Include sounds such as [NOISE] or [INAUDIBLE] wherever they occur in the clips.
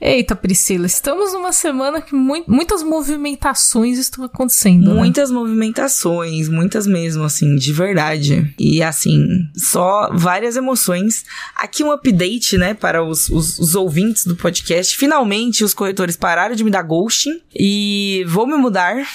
Eita, Priscila, estamos numa semana que mu muitas movimentações estão acontecendo. Né? Muitas movimentações, muitas mesmo, assim, de verdade. E assim, só várias emoções. Aqui um update, né, para os, os, os ouvintes do podcast. Finalmente os corretores pararam de me dar ghosting e vou me mudar.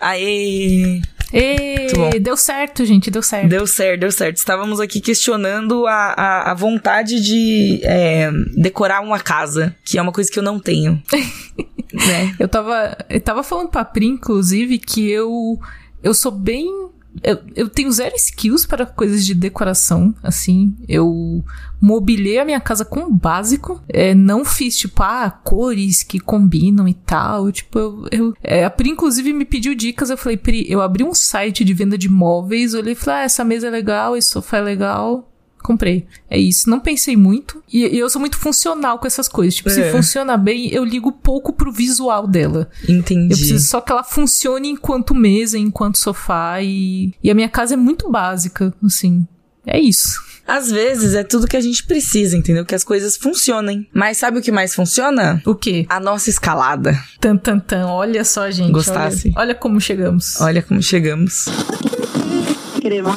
Aê! E deu certo, gente, deu certo. Deu certo, deu certo. Estávamos aqui questionando a, a, a vontade de é, decorar uma casa, que é uma coisa que eu não tenho. [LAUGHS] né? Eu tava, eu tava falando pra Pri, inclusive, que eu, eu sou bem eu, eu tenho zero skills para coisas de decoração, assim. Eu mobilei a minha casa com o básico. É, não fiz, tipo, ah, cores que combinam e tal. Tipo, eu. eu é, a Pri, inclusive, me pediu dicas. Eu falei, Pri, eu abri um site de venda de móveis. Olhei e falei, ah, essa mesa é legal, esse sofá é legal comprei. É isso. Não pensei muito. E, e eu sou muito funcional com essas coisas. Tipo, é. se funciona bem, eu ligo pouco pro visual dela. Entendi. Eu preciso só que ela funcione enquanto mesa, enquanto sofá. E, e a minha casa é muito básica, assim. É isso. Às vezes é tudo que a gente precisa, entendeu? Que as coisas funcionem. Mas sabe o que mais funciona? O quê? A nossa escalada. Tan, tan, tan. Olha só, gente. Gostasse? Olha, olha como chegamos. Olha como chegamos. Queremos.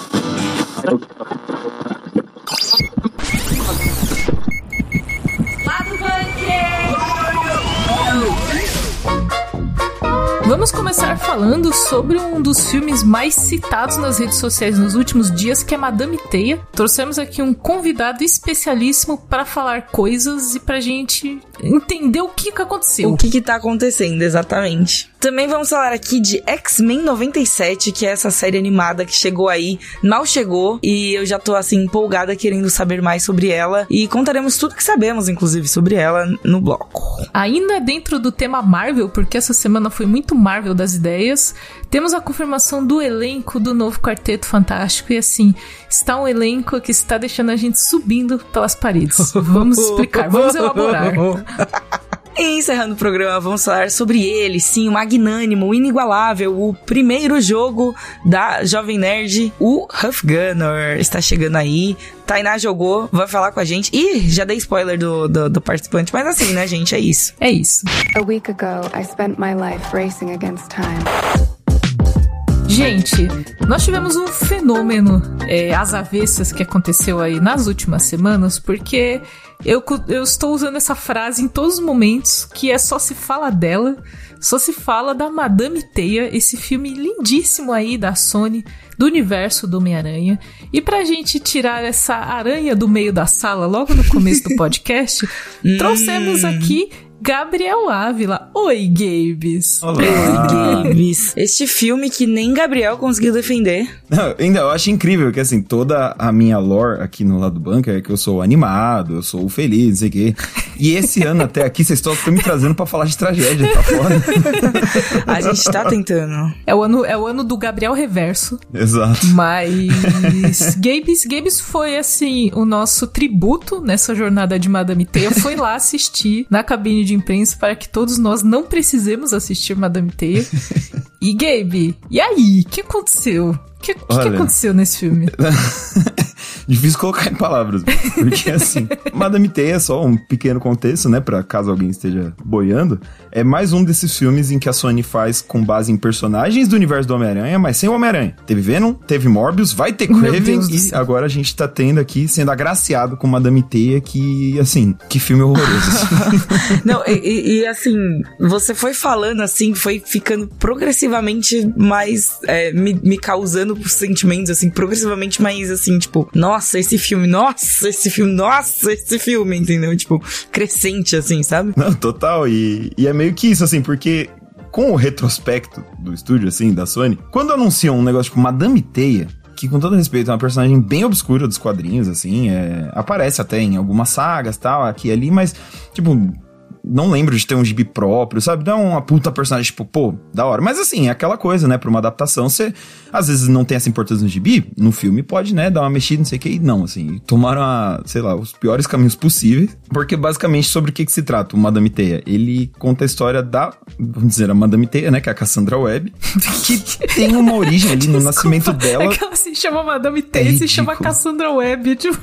Vamos começar falando sobre um dos filmes mais citados nas redes sociais nos últimos dias, que é Madame Teia. Trouxemos aqui um convidado especialíssimo para falar coisas e pra gente entender o que, que aconteceu. O que, que tá acontecendo, exatamente. Também vamos falar aqui de X-Men 97, que é essa série animada que chegou aí, mal chegou, e eu já tô assim empolgada querendo saber mais sobre ela. E contaremos tudo que sabemos, inclusive, sobre ela no bloco. Ainda dentro do tema Marvel, porque essa semana foi muito Marvel das ideias. Temos a confirmação do elenco do novo Quarteto Fantástico e assim, está um elenco que está deixando a gente subindo pelas paredes. [LAUGHS] Vamos explicar, vamos elaborar. [LAUGHS] E encerrando o programa, vamos falar sobre ele, sim, o magnânimo, o inigualável, o primeiro jogo da Jovem Nerd, o Huff Gunner. Está chegando aí. Tainá jogou, vai falar com a gente. Ih, já dei spoiler do, do, do, participante, mas assim, né, gente? É isso. É isso. A week ago, I spent my life racing against time. Gente, nós tivemos um fenômeno é, às avessas que aconteceu aí nas últimas semanas, porque eu, eu estou usando essa frase em todos os momentos, que é só se fala dela, só se fala da Madame Teia, esse filme lindíssimo aí da Sony, do universo do Homem-Aranha. E pra gente tirar essa aranha do meio da sala logo no começo do [LAUGHS] podcast, trouxemos hum. aqui Gabriel Ávila. Oi, Gabes. Olá. Oi, Gabes. [LAUGHS] Este filme que nem Gabriel conseguiu defender. Não, ainda eu acho incrível que, assim, toda a minha lore aqui no lado do banco é que eu sou animado, eu sou feliz, não sei o quê. E esse ano até aqui, vocês estão me trazendo para falar de tragédia, tá foda? [LAUGHS] a gente tá tentando. É o ano, é o ano do Gabriel Reverso. Exato. Mas [LAUGHS] Gabes, Gabes foi, assim, o nosso tributo nessa jornada de Madame Teia. Foi lá assistir na cabine de imprensa para que todos nós não precisemos assistir Madame Teia. e Gabe, e aí? O que aconteceu? O que, que, que aconteceu nesse filme? [LAUGHS] Difícil colocar em palavras, porque assim, Madame Teia, só um pequeno contexto, né, para caso alguém esteja boiando, é mais um desses filmes em que a Sony faz com base em personagens do universo do Homem-Aranha, mas sem o Homem-Aranha. Teve Venom, teve Morbius, vai ter Craven e agora a gente tá tendo aqui, sendo agraciado com Madame Teia, que, assim, que filme horroroso. [LAUGHS] Não, e, e, assim, você foi falando assim, foi ficando progressivamente mais, é, me, me causando sentimentos, assim, progressivamente mais, assim, tipo, nossa, esse filme, nossa, esse filme, nossa, esse filme, entendeu? Tipo, crescente, assim, sabe? Não, total, e, e é meio meio que isso, assim, porque com o retrospecto do estúdio, assim, da Sony, quando anunciam um negócio tipo Madame Teia, que com todo respeito é uma personagem bem obscura dos quadrinhos, assim, é, aparece até em algumas sagas, tal, aqui e ali, mas, tipo, não lembro de ter um gibi próprio, sabe? Não é uma puta personagem, tipo, pô, da hora. Mas assim, é aquela coisa, né? Pra uma adaptação, você às vezes não tem essa importância no gibi, no filme pode, né, dar uma mexida, não sei o que, e não, assim, tomaram, a, sei lá, os piores caminhos possíveis, porque basicamente sobre o que, que se trata o Madame Teia? Ele conta a história da, vamos dizer, a Madame Teia, né, que é a Cassandra Webb, [LAUGHS] que tem uma origem ali no Desculpa, nascimento dela. É que ela se chama Madame Teia é e se chama Cassandra Webb, tipo...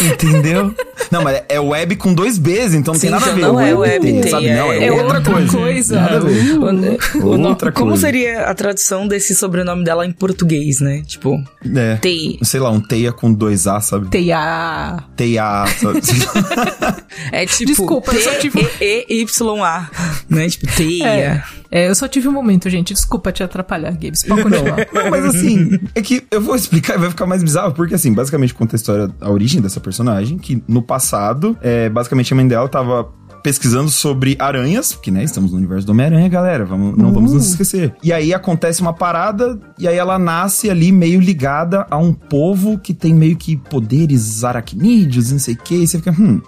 Entendeu? Não, mas é Webb com dois Bs, então não Sim, tem nada a ver. Não é não é teia. Sabe? Não, é, É outra, outra coisa. coisa. Nada a ver. O- o Outra Como coisa. seria a tradução desse sobrenome dela em português, né? Tipo, É. Teia. Sei lá, um teia com dois A, sabe? Teia. Teia, sabe? [LAUGHS] É tipo Desculpa, eu só tive- T-E-E-Y-A, né? Tipo, teia. É, eu só tive um momento, gente. Desculpa te atrapalhar, Gabs. Pode continuar. Não, mas assim, é que eu vou explicar e vai ficar mais bizarro, porque assim, basicamente conta a história, a origem dessa personagem, que no passado, é, basicamente a mãe dela tava pesquisando sobre aranhas, porque né, estamos no universo do Homem-Aranha, galera, vamos, não vamos nos esquecer. E aí acontece uma parada, e aí ela nasce ali meio ligada a um povo que tem meio que poderes aracnídeos, não sei o que, e você fica, hum...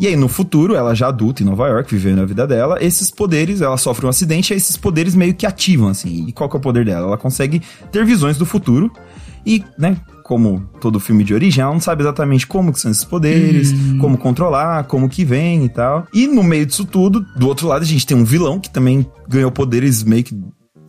E aí, no futuro, ela já adulta em Nova York, vivendo a vida dela, esses poderes, ela sofre um acidente, e esses poderes meio que ativam, assim. E qual que é o poder dela? Ela consegue ter visões do futuro e, né, como todo filme de origem, ela não sabe exatamente como que são esses poderes, como controlar, como que vem e tal. E no meio disso tudo, do outro lado, a gente tem um vilão que também ganhou poderes meio que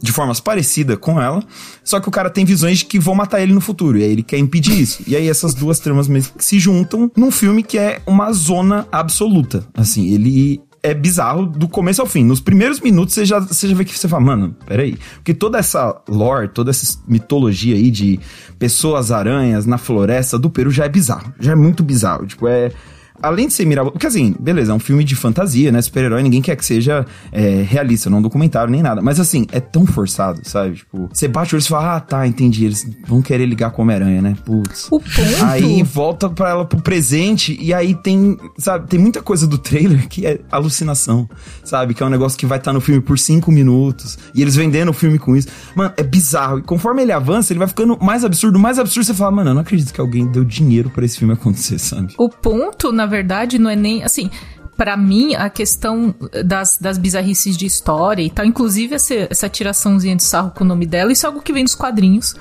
de formas parecidas com ela, só que o cara tem visões de que vão matar ele no futuro, e aí ele quer impedir isso. E aí essas duas tramas meio que se juntam num filme que é uma zona absoluta. Assim, ele é bizarro do começo ao fim. Nos primeiros minutos você já, você já vê que você fala, mano, peraí. Porque toda essa lore, toda essa mitologia aí de pessoas aranhas na floresta do Peru já é bizarro. Já é muito bizarro. Tipo, é além de ser mirabolante, porque assim, beleza, é um filme de fantasia, né? Super-herói, ninguém quer que seja é, realista, não um documentário nem nada. Mas assim, é tão forçado, sabe? Tipo, você bate o olho e fala, ah, tá, entendi. Eles vão querer ligar com Homem-Aranha, né? Putz. O ponto. Aí volta pra ela pro presente e aí tem, sabe, tem muita coisa do trailer que é alucinação, sabe? Que é um negócio que vai estar no filme por cinco minutos e eles vendendo o filme com isso. Mano, é bizarro. E conforme ele avança, ele vai ficando mais absurdo, mais absurdo. Você fala, mano, eu não acredito que alguém deu dinheiro pra esse filme acontecer, sabe? O ponto, na verdade, não é nem assim. Pra mim, a questão das, das bizarrices de história e tal, inclusive essa, essa tiraçãozinha de sarro com o nome dela, isso é algo que vem dos quadrinhos.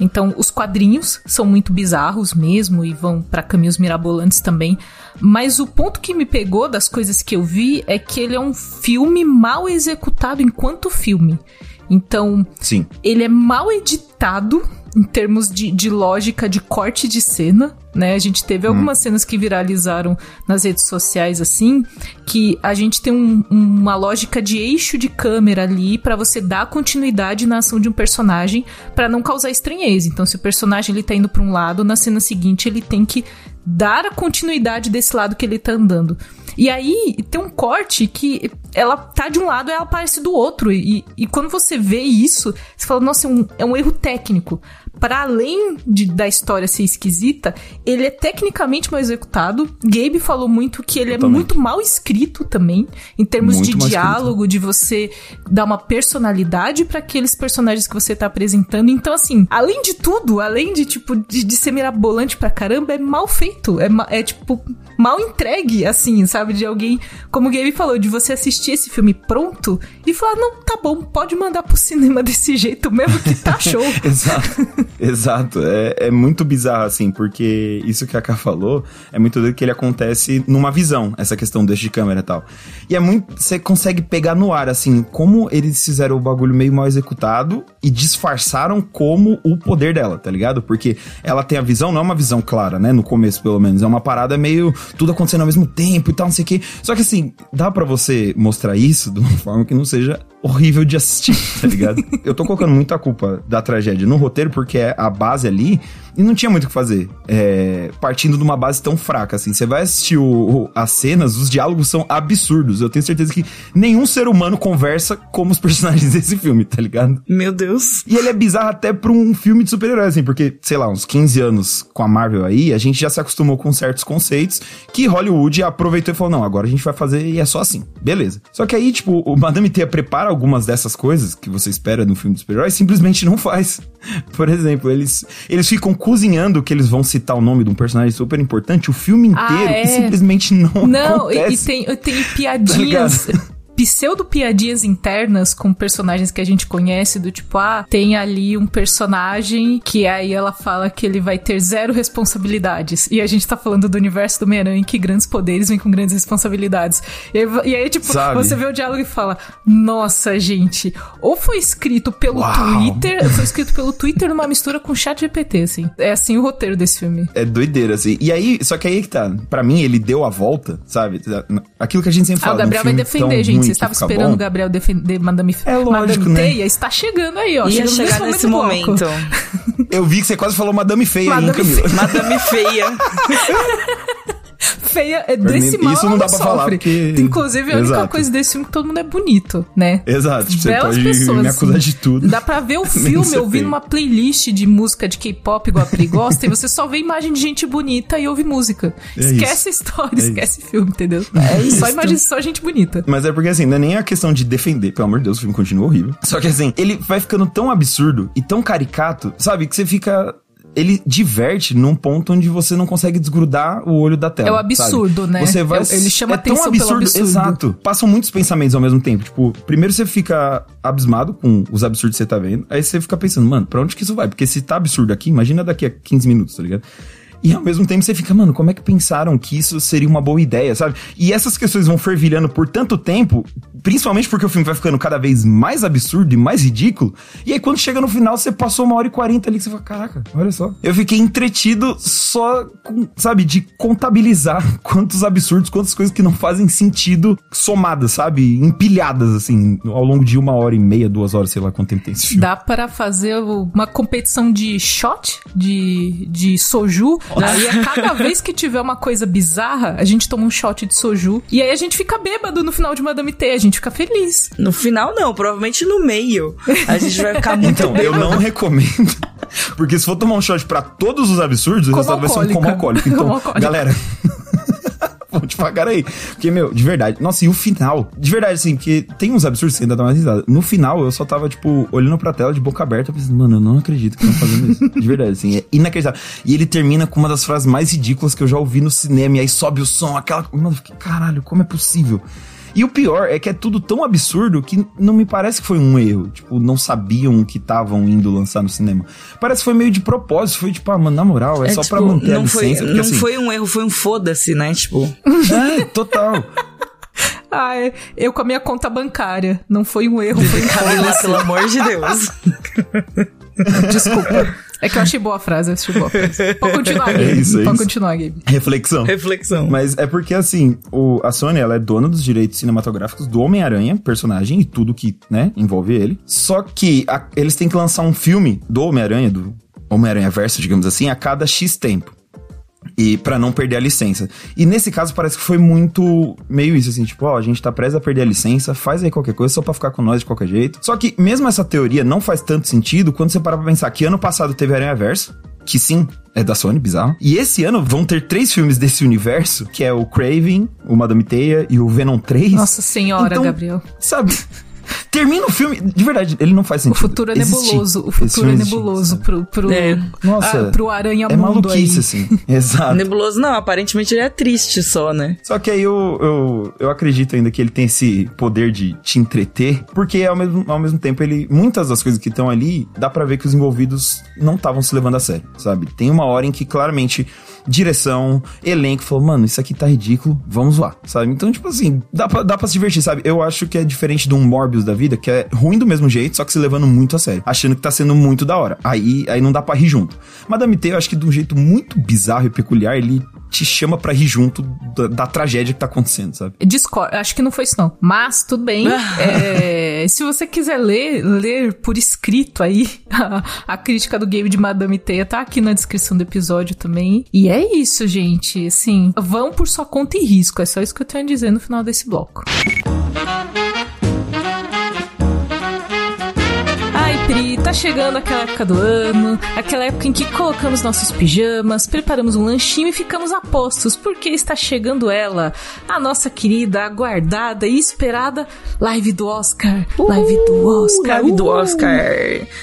Então, os quadrinhos são muito bizarros mesmo e vão pra caminhos mirabolantes também. Mas o ponto que me pegou das coisas que eu vi é que ele é um filme mal executado enquanto filme. Então, Sim. ele é mal editado em termos de, de lógica de corte de cena, né? A gente teve algumas cenas que viralizaram nas redes sociais assim, que a gente tem um- uma lógica de eixo de câmera ali pra você dar continuidade na ação de um personagem pra não causar estranheza. Então, se o personagem ele tá indo pra um lado, na cena seguinte ele tem que dar a continuidade desse lado que ele tá andando. E aí tem um corte que ela tá de um lado e ela aparece do outro. E, e quando você vê isso, você fala, nossa, é um, é um erro técnico. Para além de, da história ser esquisita, ele é tecnicamente mal executado. Gabe falou muito que ele é Totalmente. muito mal escrito também, em termos Muito de mal escrito. diálogo, de você dar uma personalidade para aqueles personagens que você tá apresentando. Então, assim, além de tudo, além de, tipo, de, de ser mirabolante pra caramba, é mal feito. É, é, tipo, mal entregue, assim, sabe? De alguém, como o Gabe falou, de você assistir esse filme pronto e falar, não, tá bom, pode mandar pro cinema [LAUGHS] desse jeito mesmo que tá [LAUGHS] show. Exato, [LAUGHS] exato. É, é muito bizarro, assim, porque isso que a Ká falou é muito doido que ele acontece numa visão, essa questão desse de câmera e tal. E é muito. Você consegue pegar no ar, assim, como eles fizeram o bagulho meio mal executado e disfarçaram como o poder dela, tá ligado? Porque ela tem a visão, não é uma visão clara, né? No começo, pelo menos. É uma parada meio tudo acontecendo ao mesmo tempo e tal, não sei o quê. Só que assim, dá pra você mostrar isso de uma [LAUGHS] forma que não seja horrível de assistir, tá ligado? Eu tô colocando muita culpa da tragédia no roteiro, porque é a base ali e não tinha muito o que fazer. É, partindo de uma base tão fraca, assim. Você vai assistir o- o- as cenas, os diálogos são absurdos. Eu tenho certeza que nenhum ser humano conversa como os [LAUGHS] personagens desse filme, tá ligado? Meu Deus. E ele é bizarro até pra um filme de super-herói, assim, porque, sei lá, uns 15 anos com a Marvel aí, a gente já se acostumou com certos conceitos que Hollywood aproveitou e falou: não, agora a gente vai fazer e é só assim. Beleza. Só que aí, tipo, o Madame Teia prepara algumas dessas coisas que você espera no filme de super-herói e simplesmente não faz. [LAUGHS] Por exemplo, eles, eles ficam cozinhando que eles vão citar o nome de um personagem super importante o filme Ah, inteiro é. e simplesmente não, Não, e, e acontece. tem, tem [LAUGHS] piadinhas. Tá pseudo-piadinhas internas com personagens que a gente conhece, do tipo, ah, tem ali um personagem que aí ela fala que ele vai ter zero responsabilidades. E a gente tá falando do universo do Homem-Aranha que grandes poderes vêm com grandes responsabilidades. E aí, e aí tipo, Sabe? você vê o diálogo e fala, nossa, gente, ou foi escrito pelo Uau. Twitter, foi escrito pelo Twitter numa mistura com chat GPT, assim. É assim o roteiro desse filme. É doideira, assim. E aí, só que aí que tá, pra mim ele deu a volta, sabe? Aquilo que a gente sempre fala. Ah, o Gabriel vai defender, gente. Você estava esperando bom. o Gabriel defender Madame, é lógico, Madame né? Teia. Está chegando aí, ó. Ia chegar nesse momento. momento. Eu vi que você quase falou Madame Feia, Madame hein, Camila? Madame Feia. [LAUGHS] feia é desse mal Isso não dá pra sofre. falar porque... Inclusive, a única Exato. coisa desse filme é que todo mundo é bonito, né? Exato. Você Belas pode pessoas, me acusar assim. de tudo. Dá pra ver o [LAUGHS] filme ouvindo uma playlist de música de K-pop igual a Pri gosta e você só vê imagem de gente bonita e ouve música. É esquece isso. história, é esquece isso. filme, entendeu? É isso. Só imagem, só gente bonita. Mas é porque assim, não é nem a questão de defender, pelo amor de Deus, o filme continua horrível. Só que assim, ele vai ficando tão absurdo e tão caricato, sabe? Que você fica ele diverte num ponto onde você não consegue desgrudar o olho da tela. É o absurdo, sabe? né? Você vai, é, ele chama é atenção tão absurdo, absurdo, exato. Passam muitos pensamentos ao mesmo tempo. Tipo, primeiro você fica abismado com os absurdos que você tá vendo, aí você fica pensando, mano, pra onde que isso vai? Porque se tá absurdo aqui, imagina daqui a 15 minutos, tá ligado? E ao mesmo tempo você fica, mano, como é que pensaram que isso seria uma boa ideia, sabe? E essas questões vão fervilhando por tanto tempo, principalmente porque o filme vai ficando cada vez mais absurdo e mais ridículo. E aí quando chega no final, você passou uma hora e quarenta ali que você fala, caraca, olha só. Eu fiquei entretido só com, sabe, de contabilizar [LAUGHS] quantos absurdos, quantas coisas que não fazem sentido somadas, sabe? Empilhadas, assim, ao longo de uma hora e meia, duas horas, sei lá quanto tempo tem esse filme. Dá para fazer uma competição de shot, de, de soju, Aí a cada vez que tiver uma coisa bizarra, a gente toma um shot de soju. E aí a gente fica bêbado no final de Madame T, a gente fica feliz. No final não, provavelmente no meio. A gente vai ficar muito Então, bêbado. eu não recomendo. Porque se for tomar um shot pra todos os absurdos, o resultado vai ser um como alcoólico. Então, como alcoólico. galera, Vamos devagar aí. Porque, meu, de verdade. Nossa, e o final? De verdade, assim, que tem uns absurdos que ainda dá uma risada. No final, eu só tava, tipo, olhando pra tela de boca aberta, pensando, mano, eu não acredito que estão fazendo isso. De verdade, assim, é inacreditável. E ele termina com uma das frases mais ridículas que eu já ouvi no cinema. E aí sobe o som, aquela. Mano, caralho, como é possível? E o pior é que é tudo tão absurdo que não me parece que foi um erro. Tipo, não sabiam que estavam indo lançar no cinema. Parece que foi meio de propósito. Foi tipo, ah, mano, na moral, é, é só tipo, pra manter não a licença. Foi, porque, não assim, foi um erro, foi um foda-se, né? Tipo. [LAUGHS] É, total. [LAUGHS] Ah, eu com a minha conta bancária. Não foi um erro, foi um Camila, pelo amor de Deus. [LAUGHS] Desculpa. É que eu achei boa a frase, eu achei boa a frase. [LAUGHS] Pode continuar, Gabe. É isso, é Pode isso. continuar, Gabe. Reflexão. Reflexão. Mas é porque, assim, o, a Sony, ela é dona dos direitos cinematográficos do Homem-Aranha, personagem, e tudo que, né, envolve ele. Só que a, eles têm que lançar um filme do Homem-Aranha, do Homem-Aranha Verso, digamos assim, a cada X tempo e para não perder a licença. E nesse caso parece que foi muito meio isso assim, tipo, ó, a gente tá preso a perder a licença, faz aí qualquer coisa só para ficar com nós de qualquer jeito. Só que mesmo essa teoria não faz tanto sentido quando você para pra pensar que ano passado teve Aranha Verso, que sim, é da Sony, bizarro. E esse ano vão ter três filmes desse universo, que é o Craven, o Madame Teia e o Venom 3. Nossa senhora, então, Gabriel. Sabe? Termina o filme. De verdade, ele não faz sentido. O futuro é nebuloso. O futuro é nebuloso pro, pro, é. Nossa, a, pro aranha É maluquice, aí. assim. [LAUGHS] Exato. Nebuloso não, aparentemente ele é triste só, né? Só que aí eu, eu, eu acredito ainda que ele tem esse poder de te entreter, porque ao mesmo, ao mesmo tempo ele. Muitas das coisas que estão ali, dá para ver que os envolvidos não estavam se levando a sério, sabe? Tem uma hora em que claramente direção, elenco, falou, mano, isso aqui tá ridículo, vamos lá, sabe? Então, tipo assim, dá pra, dá pra se divertir, sabe? Eu acho que é diferente de um Morbius da vida, que é ruim do mesmo jeito, só que se levando muito a sério, achando que tá sendo muito da hora. Aí, aí não dá pra rir junto. Madame T, eu acho que de um jeito muito bizarro e peculiar, ele te chama pra rir junto da, da tragédia que tá acontecendo, sabe? Discord, acho que não foi isso não. Mas, tudo bem. é, se você quiser ler, ler por escrito aí [LAUGHS] a, a crítica do game de Madame Teia, tá aqui na descrição do episódio também. E é isso, gente. Assim, vão por sua conta e risco. É só isso que eu tenho a dizer no final desse bloco. Ai, chegando aquela época do ano, aquela época em que colocamos nossos pijamas, preparamos um lanchinho e ficamos a postos, porque está chegando ela, a nossa querida, aguardada e esperada live do Oscar. Uh, live do Oscar. Live uh. do Oscar.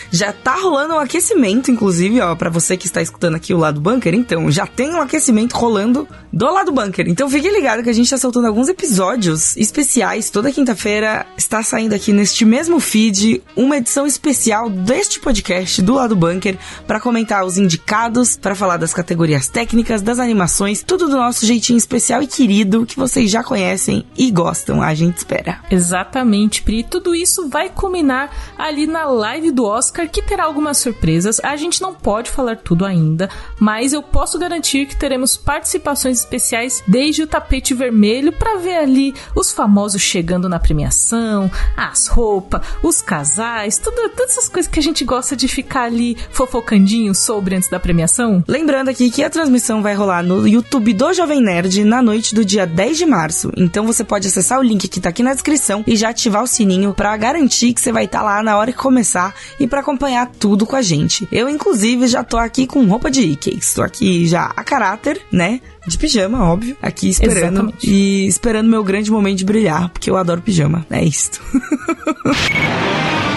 Já tá rolando um aquecimento, inclusive, ó, para você que está escutando aqui o lado bunker, então, já tem um aquecimento rolando do lado bunker. Então fique ligado que a gente tá soltando alguns episódios especiais toda quinta-feira. Está saindo aqui neste mesmo feed uma edição especial deste podcast do lado bunker para comentar os indicados, para falar das categorias técnicas, das animações, tudo do nosso jeitinho especial e querido que vocês já conhecem e gostam. A gente espera. Exatamente, Pri. Tudo isso vai culminar ali na live do Oscar, que terá algumas surpresas. A gente não pode falar tudo ainda, mas eu posso garantir que teremos participações especiais desde o tapete vermelho para ver ali os famosos chegando na premiação, as roupas, os casais, tudo, todas essas coisas que a gente gosta de ficar ali fofocandinho sobre antes da premiação. Lembrando aqui que a transmissão vai rolar no YouTube do Jovem Nerd na noite do dia 10 de março. Então você pode acessar o link que tá aqui na descrição e já ativar o sininho para garantir que você vai estar tá lá na hora que começar e para acompanhar tudo com a gente. Eu, inclusive, já tô aqui com roupa de Ikea. Estou aqui já a caráter, né? de pijama, óbvio, aqui esperando Exatamente. e esperando meu grande momento de brilhar, porque eu adoro pijama. É isto. [LAUGHS]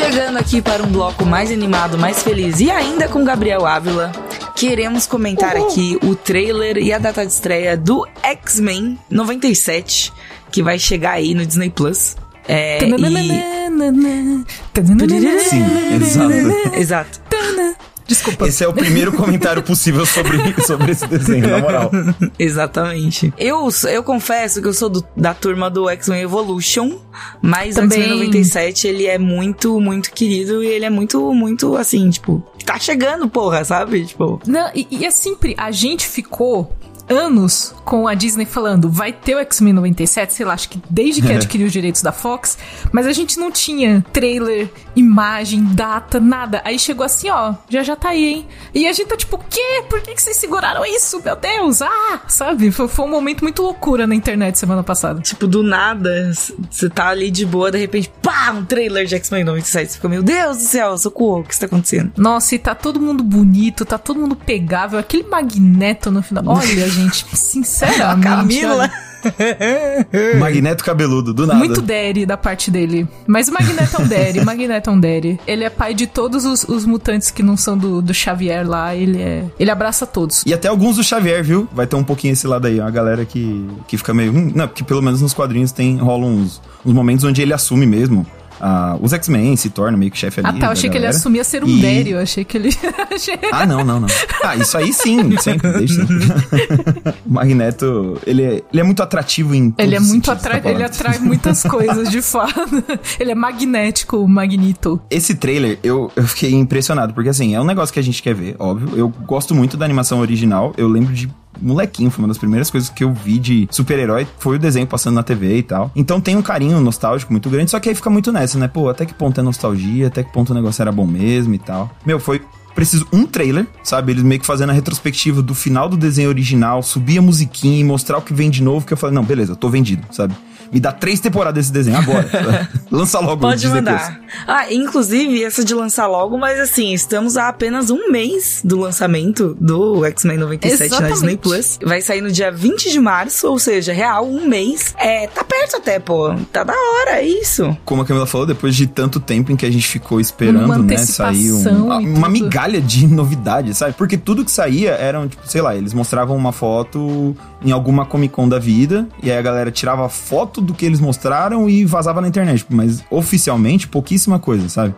Chegando aqui para um bloco mais animado, mais feliz e ainda com Gabriel Ávila, queremos comentar Uhul. aqui o trailer e a data de estreia do X-Men 97, que vai chegar aí no Disney Plus. É, e... Sim, exato. exato. Desculpa. Esse é o primeiro comentário possível sobre, [LAUGHS] sobre esse desenho, na moral. [LAUGHS] Exatamente. Eu, eu confesso que eu sou do, da turma do X-Men Evolution, mas o X-Men 97 ele é muito, muito querido e ele é muito, muito assim, tipo, tá chegando, porra, sabe? Tipo. Não, e, e é sempre, a gente ficou anos com a Disney falando vai ter o X-Men 97, sei lá, acho que desde que [LAUGHS] adquiriu os direitos da Fox, mas a gente não tinha trailer, imagem, data, nada. Aí chegou assim, ó, já já tá aí, hein? E a gente tá tipo, o quê? Por que, que vocês seguraram isso? Meu Deus! Ah! Sabe? Foi, foi um momento muito loucura na internet semana passada. Tipo, do nada, você tá ali de boa, de repente, pá, um trailer de X-Men 97. Você fica, meu Deus do céu, socorro, o que está acontecendo? Nossa, e tá todo mundo bonito, tá todo mundo pegável. Aquele magneto no final. Olha, gente [LAUGHS] gente. [LAUGHS] Sinceramente. Camila. [LAUGHS] Magneto cabeludo, do nada. Muito Derry da parte dele. Mas o Magneto é um Derry, Magneto é um Derry. Ele é pai de todos os, os mutantes que não são do, do, Xavier lá. Ele é. Ele abraça todos. E até alguns do Xavier, viu? Vai ter um pouquinho esse lado aí. Uma galera que, que fica meio. Hum, não, porque pelo menos nos quadrinhos tem rolam uns, uns momentos onde ele assume mesmo Uh, os X-Men se tornam meio que chefe ali. Ah, tá. Eu achei que ele assumia ser um e... Dério. Achei que ele. ah, não, não, não. Ah, isso aí sim, [LAUGHS] sempre, deixa. [LAUGHS] o Magneto, ele é, ele é muito atrativo em. Ele é muito atrativo. Ele atrai muitas coisas, de [LAUGHS] fato. ele é magnético, o Magnito. Esse trailer, eu, eu fiquei impressionado, porque assim, é um negócio que a gente quer ver, óbvio. Eu gosto muito da animação original. Eu lembro de molequinho, foi uma das primeiras coisas que eu vi de super-herói, foi o desenho passando na TV e tal. Então tem um carinho nostálgico muito grande, só que aí fica muito nessa, né? Pô, até que ponto é nostalgia, até que ponto o negócio era bom mesmo e tal. Meu, foi preciso um trailer, sabe? Eles meio que fazendo a retrospectiva do final do desenho original, subir a musiquinha e mostrar o que vem de novo, que eu falei, não, beleza, eu tô vendido, sabe? Me dá três temporadas desse desenho agora. [LAUGHS] Lança logo. Pode mandar. Ah, inclusive essa de lançar logo, mas assim, estamos a apenas um mês do lançamento do X-Men 97 Exatamente. na Disney Plus. Vai sair no dia 20 de março, ou seja, real, um mês. É, tá perto até, pô. Tá da hora, é isso. Como a Camila falou, depois de tanto tempo em que a gente ficou esperando, né, sair um, uma migalha de [LAUGHS] novidade, sabe? Porque tudo que saía eram, tipo, sei lá, eles mostravam uma foto em alguma Comic Con da vida, e aí a galera tirava foto do que eles mostraram e vazava na internet. Mas oficialmente, pouquíssima coisa, sabe?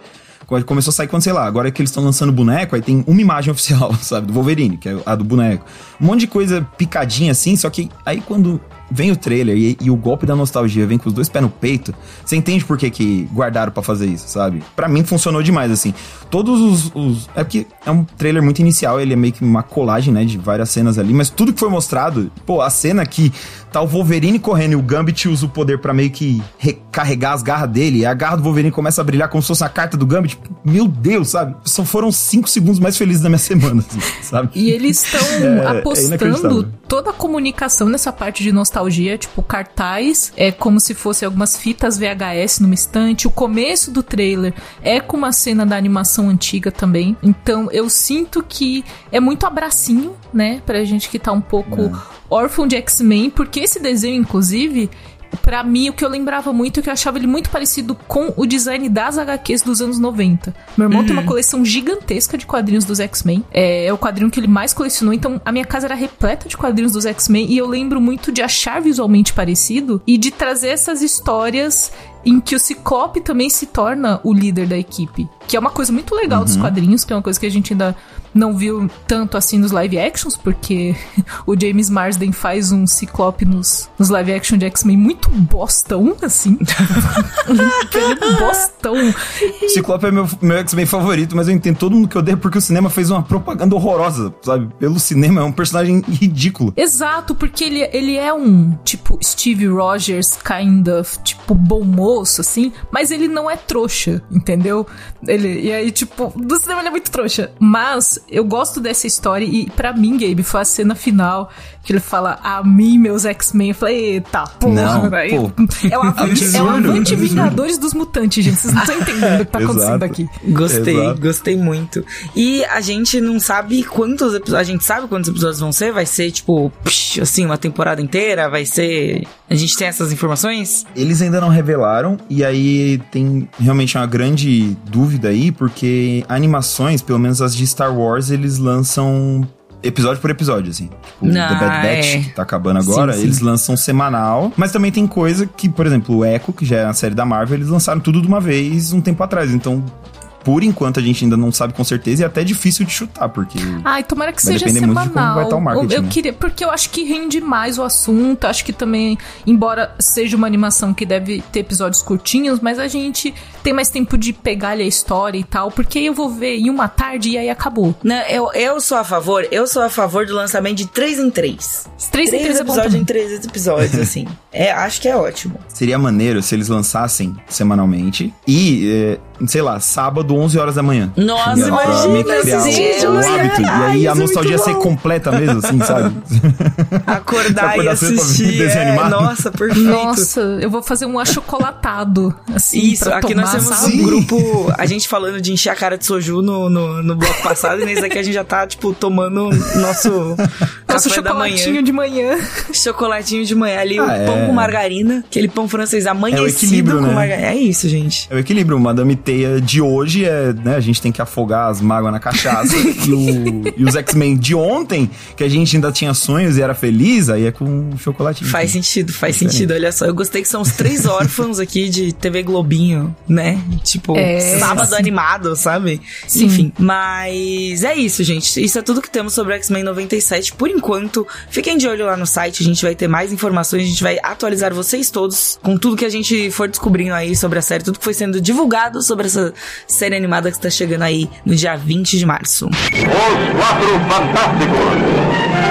Começou a sair quando, sei lá, agora que eles estão lançando boneco, aí tem uma imagem [LAUGHS] oficial, sabe? Do Wolverine, que é a do boneco. Um monte de coisa picadinha assim, só que aí quando vem o trailer e, e, o golpe da nostalgia vem com os dois pés no peito, você entende por que, que guardaram para fazer isso, sabe? Para mim funcionou demais, assim. Todos os, os, É porque é um trailer muito inicial, ele é meio que uma colagem, né, de várias cenas ali, mas tudo que foi mostrado, pô, a cena que tá o Wolverine correndo e o Gambit usa o poder para meio que recarregar as garras dele, e a garra do Wolverine começa a brilhar como se fosse a carta do Gambit, meu Deus, sabe? Só foram cinco segundos mais felizes da minha [LAUGHS] semana, assim, sabe? E eles estão [LAUGHS] é, é apostando é toda a comunicação nessa parte de nostalgia tipo, cartaz é como se fosse algumas fitas VHS numa estante, o começo do trailer é com uma cena da animação antiga também. Então eu sinto que é muito abracinho, né, pra gente que tá um pouco é. Órfão de X-Men, porque esse desenho, inclusive, para mim, o que eu lembrava muito é que eu achava ele muito parecido com o design das HQs dos anos 90. Meu irmão uhum. tem uma uhum. coleção gigantesca de quadrinhos dos X-Men. É, é, o quadrinho que ele mais colecionou, então a minha casa era repleta de quadrinhos dos X-Men e eu lembro muito de achar visualmente parecido e de trazer essas histórias em que o Ciclope também se torna o líder da equipe. Que é uma coisa muito legal uhum. dos quadrinhos, que é uma coisa que a gente ainda não viu tanto assim nos live actions, porque [LAUGHS] o James Marsden faz um Ciclope nos, nos live action de X-Men muito bostão, assim. [LAUGHS] É bostão. Ciclope é meu, meu X-Men favorito, mas eu entendo todo mundo que odeia porque o cinema fez uma propaganda horrorosa, sabe? Pelo cinema, é um personagem ridículo. Exato, porque ele, ele é um, tipo, Steve Rogers, kind of, tipo, bom moço, assim, mas ele não é trouxa, entendeu? Ele, e aí, tipo, do cinema ele é muito trouxa, mas eu gosto dessa história e para mim, Gabe, foi a cena final que ele fala a mim, meus X-Men. Eu falei, eita, porra, não, pô. É o Avante, é o Avante Vingadores dos Mutantes, gente. Vocês não estão entendendo o que tá acontecendo aqui. Gostei, Exato. gostei muito. E a gente não sabe quantos episódios. A gente sabe quantos episódios vão ser? Vai ser, tipo, psh, assim, uma temporada inteira? Vai ser. A gente tem essas informações? Eles ainda não revelaram, e aí tem realmente uma grande dúvida aí, porque animações, pelo menos as de Star Wars, eles lançam episódio por episódio, assim. Tipo, The Bad ah, Batch, é. que tá acabando agora, sim, eles lançam semanal. Mas também tem coisa que, por exemplo, o Echo, que já é a série da Marvel, eles lançaram tudo de uma vez um tempo atrás. Então, por enquanto a gente ainda não sabe com certeza e é até difícil de chutar, porque. Ai, tomara que seja semanal. vai estar o marketing. Eu, né? queria, porque eu acho que rende mais o assunto. Acho que também, embora seja uma animação que deve ter episódios curtinhos, mas a gente tem mais tempo de pegar a história e tal, porque eu vou ver em uma tarde e aí acabou. Não, eu, eu sou a favor, eu sou a favor do lançamento de 3 em 3. 3, 3 em 3 episódios é em 3 episódios, [LAUGHS] assim. é, acho que é ótimo. Seria maneiro se eles lançassem semanalmente e, é, sei lá, sábado, 11 horas da manhã. Nossa, imagina o, o hábito. Ai, e aí a é nostalgia ser completa mesmo, assim, sabe? [LAUGHS] Acordar e assistir. É, nossa, perfeito. Nossa, eu vou fazer um achocolatado, assim, Isso, aqui tomar, nós temos sabe? um grupo, a gente falando de encher a cara de soju no, no, no bloco passado, e nesse aqui a gente já tá, tipo, tomando nosso nosso chocolatinho de manhã. Chocolatinho de manhã ali, ah, o é. pão com margarina, aquele pão francês amanhecido é com né? margarina. É isso, gente. É o equilíbrio. Madame Teia de hoje é, né, a gente tem que afogar as mágoas na cachaça. [LAUGHS] e, o, e, os X-Men de ontem, que a gente ainda tinha sonhos e era feliz, aí é com chocolatinho. Faz sentido, faz é sentido. Olha só, eu gostei que são os três órfãos aqui de TV Globinho, né? Tipo, é, sábado sim. animado, sabe? Sim. Enfim, mas é isso, gente. Isso é tudo que temos sobre X-Men 97 por enquanto. Fiquem de olho lá no site, a gente vai ter mais informações, a gente vai atualizar vocês todos com tudo que a gente for descobrindo aí sobre a série, tudo que foi sendo divulgado sobre essa série animada que está chegando aí no dia 20 de março. Os Quatro Fantásticos,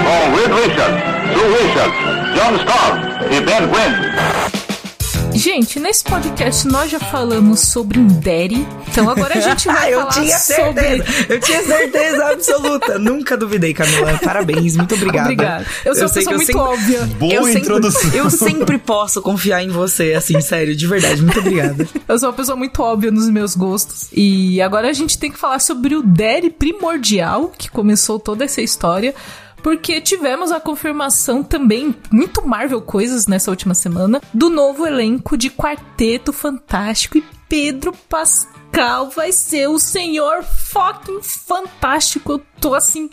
com Reed Richards, Sue Richards, John Scott e Ben Gwynn. Gente, nesse podcast nós já falamos sobre um Daddy, então agora a gente vai [LAUGHS] eu falar tinha certeza, sobre... Eu tinha certeza absoluta. [LAUGHS] Nunca duvidei, Camila. Parabéns, muito obrigada. Obrigada. Eu sou eu uma pessoa muito sempre... óbvia. Boa eu introdução. Sempre, eu sempre posso confiar em você, assim, sério, de verdade. Muito obrigada. Eu sou uma pessoa muito óbvia nos meus gostos. E agora a gente tem que falar sobre o Daddy primordial, que começou toda essa história porque tivemos a confirmação também, muito Marvel coisas nessa última semana, do novo elenco de Quarteto Fantástico e Pedro Pascal vai ser o senhor fucking fantástico. Eu tô assim.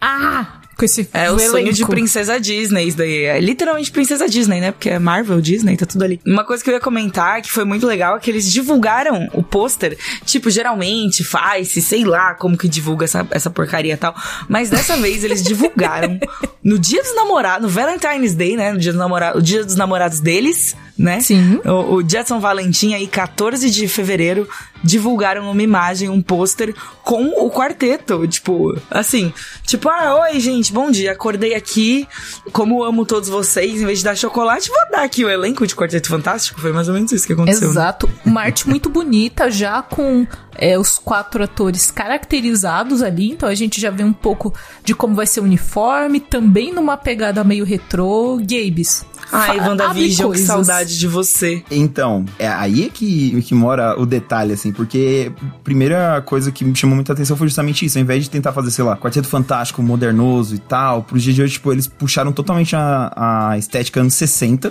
Ah! Com esse É o elenco. sonho de princesa Disney, isso daí. É literalmente princesa Disney, né? Porque é Marvel, Disney, tá tudo ali. Uma coisa que eu ia comentar, que foi muito legal, é que eles divulgaram o pôster. Tipo, geralmente faz-se, sei lá como que divulga essa, essa porcaria e tal. Mas dessa vez eles [LAUGHS] divulgaram no dia dos namorados, no Valentine's Day, né? No dia dos namorados, o dia dos namorados deles, né? Sim. O, o Jetson Valentim aí, 14 de fevereiro, divulgaram uma imagem, um pôster com o quarteto. Tipo, assim, tipo, ah, oi, gente, bom dia. Acordei aqui, como amo todos vocês, em vez de dar chocolate, vou dar aqui o elenco de Quarteto Fantástico. Foi mais ou menos isso que aconteceu. Exato. Uma arte muito bonita, já com é, os quatro atores caracterizados ali, então a gente já vê um pouco de como vai ser o uniforme, também numa pegada meio retrô. Gabes, Ai, WandaVision, que saudade de você. Então, é aí é que, que mora o detalhe, assim, porque a primeira coisa que me chamou muita atenção foi justamente isso. Ao invés de tentar fazer, sei lá, Quarteto Fantástico, modernoso e tal, pro dia de hoje, tipo, eles puxaram totalmente a, a estética anos 60,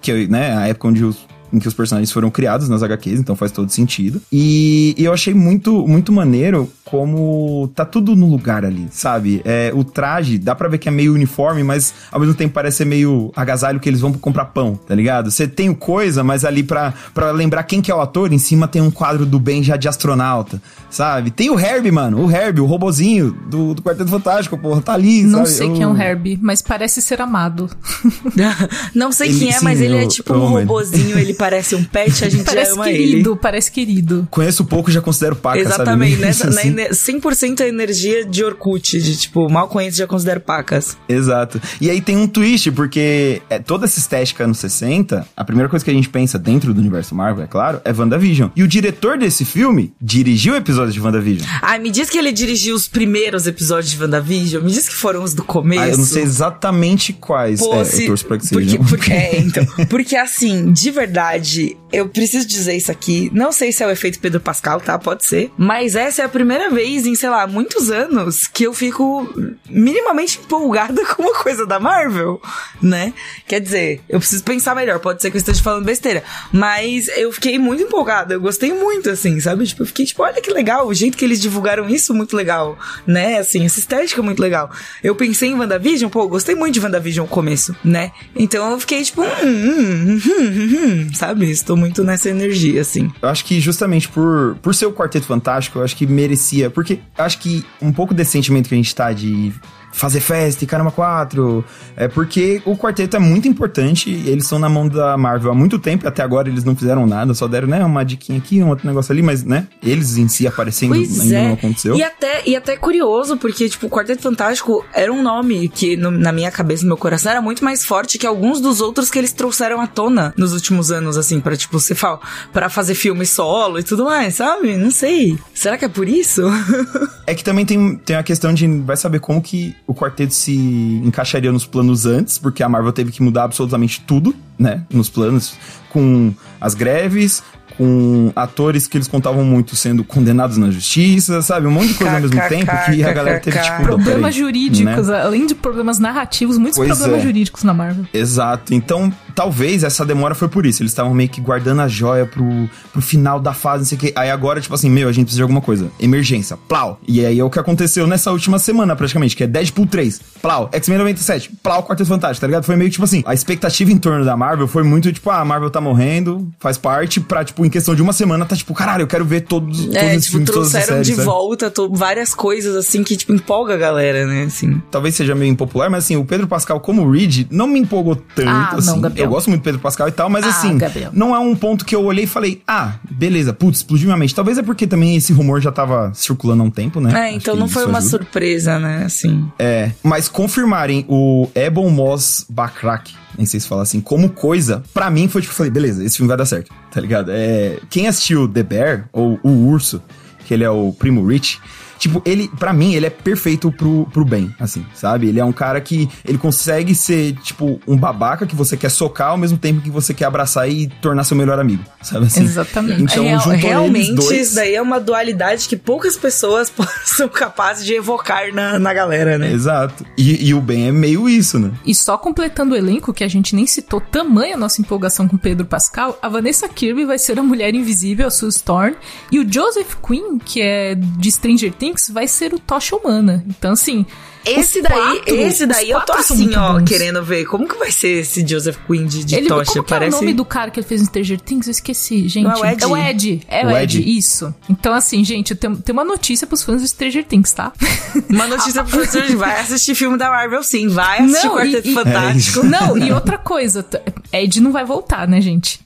que né, a época onde os em que os personagens foram criados nas HQs, então faz todo sentido. E, e eu achei muito, muito maneiro como tá tudo no lugar ali, sabe? É, o traje, dá pra ver que é meio uniforme, mas ao mesmo tempo parece ser meio agasalho que eles vão comprar pão, tá ligado? Você tem coisa, mas ali pra, pra lembrar quem que é o ator, em cima tem um quadro do Ben já de astronauta, sabe? Tem o Herbie, mano, o Herbie, o robozinho do, do Quarteto Fantástico, porra, tá ali, Não sabe? sei eu... quem é o Herbie, mas parece ser amado. [LAUGHS] [LAUGHS] Não sei ele, quem é, sim, mas ele é tipo um robozinho, ele parece um pet, a [LAUGHS] gente parece já ama querido, ele. Parece querido, Conheço pouco, já considero paca, Exatamente, sabe? [LAUGHS] nessa, assim. na, 100% a energia de Orkut, de tipo, mal conheço, já considero pacas. Exato. E aí tem um twist, porque é, toda essa estética anos 60, a primeira coisa que a gente pensa dentro do universo Marvel, é claro, é WandaVision. E o diretor desse filme dirigiu o episódio de WandaVision. Ai, me diz que ele dirigiu os primeiros episódios de WandaVision, me diz que foram os do começo. Ah, eu não sei exatamente quais. Pô, é, se, eu torço pra que porque, sejam. porque, é, então. [LAUGHS] Porque assim, de verdade, verdade eu preciso dizer isso aqui. Não sei se é o efeito Pedro Pascal, tá? Pode ser. Mas essa é a primeira vez em, sei lá, muitos anos que eu fico minimamente empolgada [LAUGHS] com uma coisa da Marvel, né? Quer dizer, eu preciso pensar melhor. Pode ser que eu esteja falando besteira. Mas eu fiquei muito empolgada. Eu gostei muito, assim, sabe? Tipo, eu fiquei tipo, olha que legal. O jeito que eles divulgaram isso, muito legal. Né? Assim, essa estética é muito legal. Eu pensei em WandaVision, pô, gostei muito de WandaVision no começo, né? Então eu fiquei tipo, hum, hum, hum, hum, sabe? Estou muito nessa energia, assim. Eu acho que justamente por, por ser o Quarteto Fantástico, eu acho que merecia. Porque eu acho que um pouco desse sentimento que a gente tá de fazer festa e caramba 4. É porque o quarteto é muito importante. Eles estão na mão da Marvel há muito tempo. E até agora eles não fizeram nada, só deram, né, uma diquinha aqui, um outro negócio ali, mas, né, eles em si aparecendo Pois ainda é. não aconteceu. E até, e até curioso, porque, tipo, o Quarteto Fantástico era um nome que, no- na minha cabeça, no meu coração, era muito mais forte que alguns dos outros que eles trouxeram à tona nos últimos anos, assim, pra, tipo, você fala, pra fazer filme solo e tudo mais, sabe? Não sei. Será que é por isso? [LAUGHS] É que também tem, tem a questão de vai saber como que o quarteto se encaixaria nos planos antes, porque a Marvel teve que mudar absolutamente tudo, né? Nos planos, com as greves, com atores que eles contavam muito sendo condenados na justiça, sabe? Um monte de coisa ao mesmo tempo que a galera teve tipo. Problemas jurídicos, né? além de problemas narrativos, muitos Pois problemas é. jurídicos na Marvel. Exato. Então, talvez essa demora foi por isso. Eles estavam meio que guardando a joia pro, pro final da fase, não sei o que. Aí agora, tipo assim, meu, a gente precisa de alguma coisa. Emergência, plau. E aí é o que aconteceu nessa última semana, praticamente, que é Deadpool 3, plau. X-Men 97, plau, Quarteto Fantástico, tá ligado? Foi meio tipo assim, a expectativa em torno da Marvel foi muito tipo, ah, a Marvel tá morrendo, faz parte, pra, tipo, em questão de uma semana, tá tipo, caralho, eu quero ver todos, todos É, esses tipo, filmes, todas essas trouxeram séries, de sabe? volta to- várias coisas, assim, que, tipo, empolga a galera, né, assim. talvez seja meio impopular, mas assim, o Pedro Pascal como Reed não me empolgou tanto, Ah, não, assim. Gabriel. Eu gosto muito do Pedro Pascal e tal, mas Ah, assim, Gabriel. não é um ponto que eu olhei e falei, ah, beleza, putz, explodiu minha mente. Talvez é porque também esse rumor já tava circulando há um tempo, né? É, Acho então não foi uma ajuda. surpresa, né, assim. É, mas confirmarem o Ebon Moss Backrack, nem sei se fala assim, como coisa, pra mim foi tipo, falei, beleza, esse filme vai dar certo, tá ligado? É, quem assistiu The Bear, ou O Urso, que ele é o primo Rich, tipo, ele, pra mim, ele é perfeito pro, pro bem, assim, sabe? Ele é um cara que, ele consegue ser, tipo, um babaca que você quer socar ao mesmo tempo que você quer abraçar e tornar seu melhor amigo, sabe assim? Exatamente. Então, Real- juntou realmente, eles dois... isso daí é uma dualidade que poucas pessoas [LAUGHS] são capazes de evocar na, na galera, né? Exato. E, e o Ben é meio isso, né? E só completando o elenco, que a gente nem citou, tamanha a nossa empolgação com Pedro Pascal, a Vanessa Kirby vai ser a Mulher Invisível, a Sue Storm, e o Joseph Quinn, que é de Stranger Things, vai ser o Tocha Humana. Então, assim... Esse daí, quatro- esse daí eu tô assim, ó, bons. querendo ver. Como que vai ser esse Joseph Quinn de, de Ele, tocha? como que é Parece. o nome do cara que ele fez no Stranger Things? Eu esqueci, gente. Não é o Ed? É o Ed. É o O Ed, Ed. isso. Então, assim, gente, tem, uma notícia pros fãs do Stranger Things, tá? [LAUGHS] Uma notícia pro professor: vai assistir filme da Marvel sim, vai assistir Não, Quarteto e- Fantástico. É Não, e outra coisa, Ed não vai voltar, né, gente?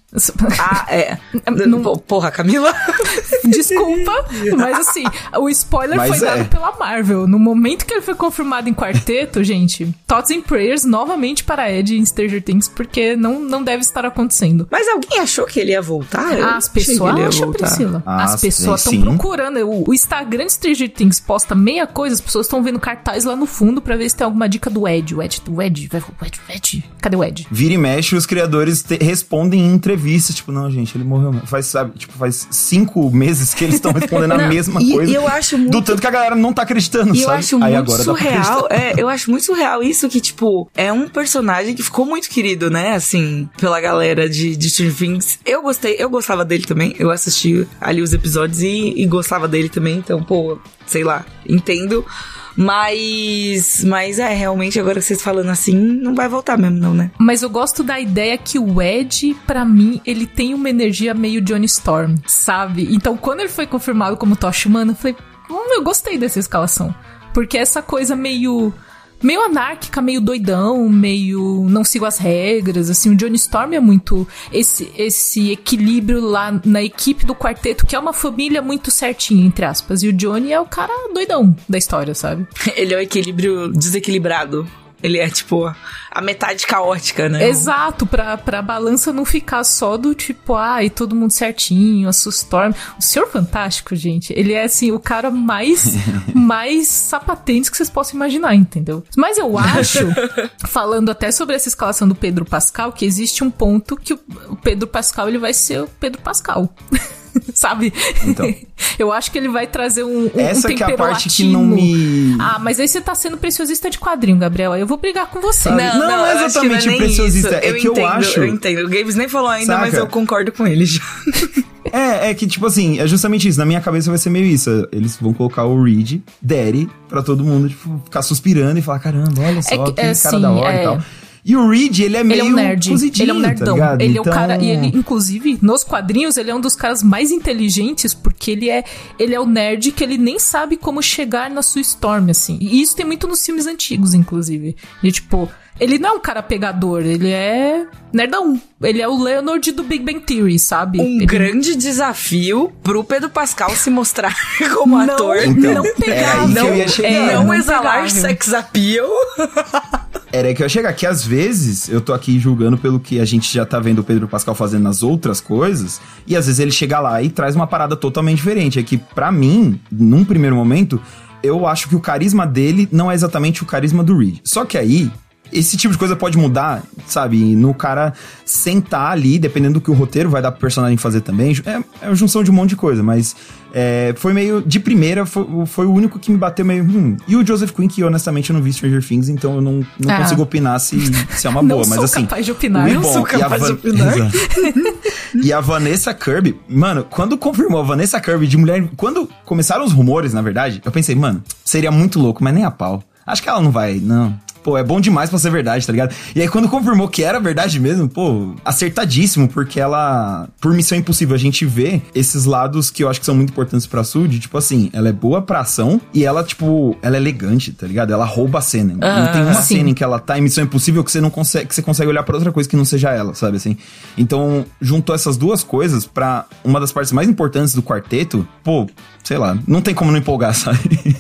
Ah, é. Não... Porra, Camila. [LAUGHS] Desculpa, mas assim, o spoiler mas foi é. dado pela Marvel. No momento que ele foi confirmado em quarteto, [LAUGHS] gente, thoughts and prayers novamente para Ed em Stranger Things, porque não, não deve estar acontecendo. Mas alguém achou que ele ia voltar? Eu As pessoas acham, Priscila. Ah, As pessoas estão procurando. O, o, Instagram de Stranger Things posta meia coisa, as pessoas estão vendo cartaz lá no fundo para ver se tem alguma dica do Ed. O Ed, o Ed, o Ed, o Ed. Cadê o Ed? Vira e mexe, os criadores te, respondem em entrevistas, tipo, não, gente, ele morreu. Faz, sabe, tipo, faz cinco meses que eles estão respondendo não, a mesma e, coisa. E eu acho muito... Do tanto que a galera não tá acreditando, e sabe? eu acho Aí muito surreal. É, eu acho muito surreal isso que, tipo, é um personagem que ficou muito querido, né? Assim, pela galera de, de Stranger Things. Eu gostei, eu gostava dele também. Eu assisti ali os episódios e, e gostava dele também. Então, pô, sei lá, entendo. Mas. Mas é, realmente, agora vocês falando assim, não vai voltar mesmo, não, né? Mas eu gosto da ideia que o Ed, para mim, ele tem uma energia meio Johnny Storm, sabe? Então, quando ele foi confirmado como Tosh Humano, eu falei, hum, eu gostei dessa escalação. Porque essa coisa meio meio anárquica, meio doidão, meio não sigo as regras, assim, o Johnny Storm é muito esse esse equilíbrio lá na equipe do quarteto, que é uma família muito certinha, entre aspas, e o Johnny é o cara doidão da história, sabe? [LAUGHS] Ele é o equilíbrio desequilibrado. Ele é, tipo, a metade caótica, né? Exato, pra, pra balança não ficar só do tipo, ai, todo mundo certinho, a Storm. O Senhor Fantástico, gente, ele é, assim, o cara mais, [LAUGHS] mais sapatentes que vocês possam imaginar, entendeu? Mas eu [LAUGHS] acho, falando até sobre essa escalação do Pedro Pascal, que existe um ponto que o Pedro Pascal, ele vai ser o Pedro Pascal. [LAUGHS] [LAUGHS] sabe? Então. [LAUGHS] Eu acho que ele vai trazer um, um Essa um que é a parte latino. que não me... Ah, mas aí você tá sendo preciosista de quadrinho, Gabriel. Aí eu vou brigar com você. Não, não, não é exatamente não é preciosista. É eu que entendo, eu acho... Eu entendo. O Gabes nem falou ainda, Saca? mas eu concordo com ele já. [LAUGHS] É, é que, tipo assim, é justamente isso. Na minha cabeça vai ser meio isso. Eles vão colocar o Reed, Daddy, pra todo mundo, tipo, ficar suspirando e falar: caramba, olha só, é que, que é, cara sim, da hora é... e tal. E o Reed, ele é meio ele é um nerd. ele é um nerdão. Tá ele então... é o cara. E ele, inclusive, nos quadrinhos, ele é um dos caras mais inteligentes, porque ele é, ele é o nerd que ele nem sabe como chegar na sua Storm, assim. E isso tem muito nos filmes antigos, inclusive. E, tipo, ele não é um cara pegador, ele é nerdão. Ele é o Leonard do Big Bang Theory, sabe? Um ele... grande desafio pro Pedro Pascal se mostrar [LAUGHS] como não, ator. Então, não pegar, não, é, não, não exalar sex appeal. [LAUGHS] Era que eu ia chegar, que às vezes eu tô aqui julgando pelo que a gente já tá vendo o Pedro Pascal fazendo nas outras coisas, e às vezes ele chega lá e traz uma parada totalmente diferente. É que, para mim, num primeiro momento, eu acho que o carisma dele não é exatamente o carisma do Reed. Só que aí, esse tipo de coisa pode mudar, sabe? No cara sentar ali, dependendo do que o roteiro vai dar pro personagem fazer também. É, é a junção de um monte de coisa, mas é, foi meio. De primeira, foi, foi, o único que me bateu meio. Hum. E o Joseph Quinn, que honestamente eu não vi Stranger Things, então eu não, não ah. consigo opinar se, se é uma [LAUGHS] boa. mas assim. Capaz de opinar. Não sou capaz de opinar. [LAUGHS] e a Vanessa Kirby, mano, quando confirmou a Vanessa Kirby de mulher. Quando começaram os rumores, na verdade, eu pensei, mano, seria muito louco, mas nem a pau. Acho que ela não vai, não pô, é bom demais pra ser verdade, tá ligado? E aí quando confirmou que era verdade mesmo, pô, acertadíssimo, porque ela, por Missão Impossível, a gente vê esses lados que eu acho que são muito importantes pra Sud, tipo assim, ela é boa pra ação e ela, tipo, ela é elegante, tá ligado? Ela rouba a cena. Ah, não tem uma sim. cena em que ela tá em Missão Impossível que você não consegue, que você consegue olhar pra outra coisa que não seja ela, sabe assim? Então, juntou essas duas coisas pra uma das partes mais importantes do quarteto, pô, sei lá, não tem como não empolgar, [LAUGHS] sabe?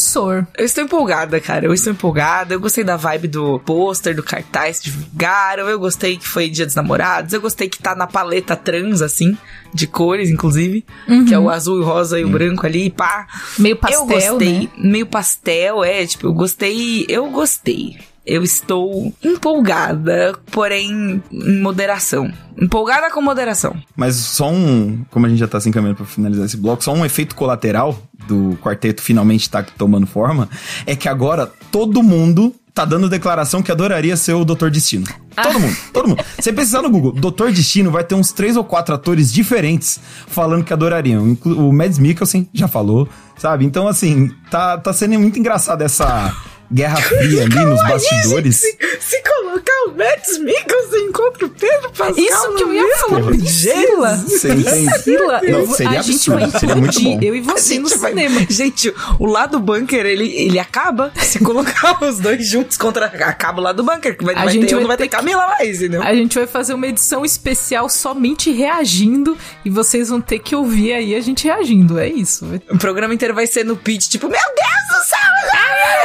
Promissor. Eu estou empolgada, cara. Eu estou empolgada. Eu gostei da vibe do pôster, do cartaz que divulgaram. Eu gostei que foi Dia dos Namorados. Eu gostei que tá na paleta trans, assim, de cores, inclusive. Uhum. Que é o azul, o rosa e o uhum. branco ali, pá. Meio pastel, Eu gostei. Né? Meio pastel, é. Tipo, eu gostei. Eu gostei. Eu estou empolgada, porém em moderação. Empolgada com moderação. Mas só um. Como a gente já tá se encaminhando pra finalizar esse bloco, só um efeito colateral do quarteto finalmente tá tomando forma é que agora todo mundo tá dando declaração que adoraria ser o Doutor Destino. Ah. Todo mundo, todo mundo. [LAUGHS] Você pesquisar no Google, Doutor Destino vai ter uns três ou quatro atores diferentes falando que adorariam. O Mads Mikkelsen já falou, sabe? Então, assim, tá, tá sendo muito engraçado essa Guerra Fria ali nos bastidores. Se, se, colocar o Mads Mikkelsen encontra o Pedro Pascal. Isso que eu ia falar, Priscila. Priscila, eu Não, seria a gente absurdo, vai seria muito implodir, bom. eu e você no gente vai- cinema. Gente, o lado do bunker, ele, ele acaba se [LAUGHS] colocar os dois juntos contra. Acaba o lado do bunker, que vai, A vai gente ter, vai não vai ter ter Camila mais, entendeu? A gente vai fazer uma edição especial somente reagindo e vocês vão ter que ouvir aí a gente reagindo. É isso. O programa inteiro vai ser no pitch, tipo, meu Deus do céu!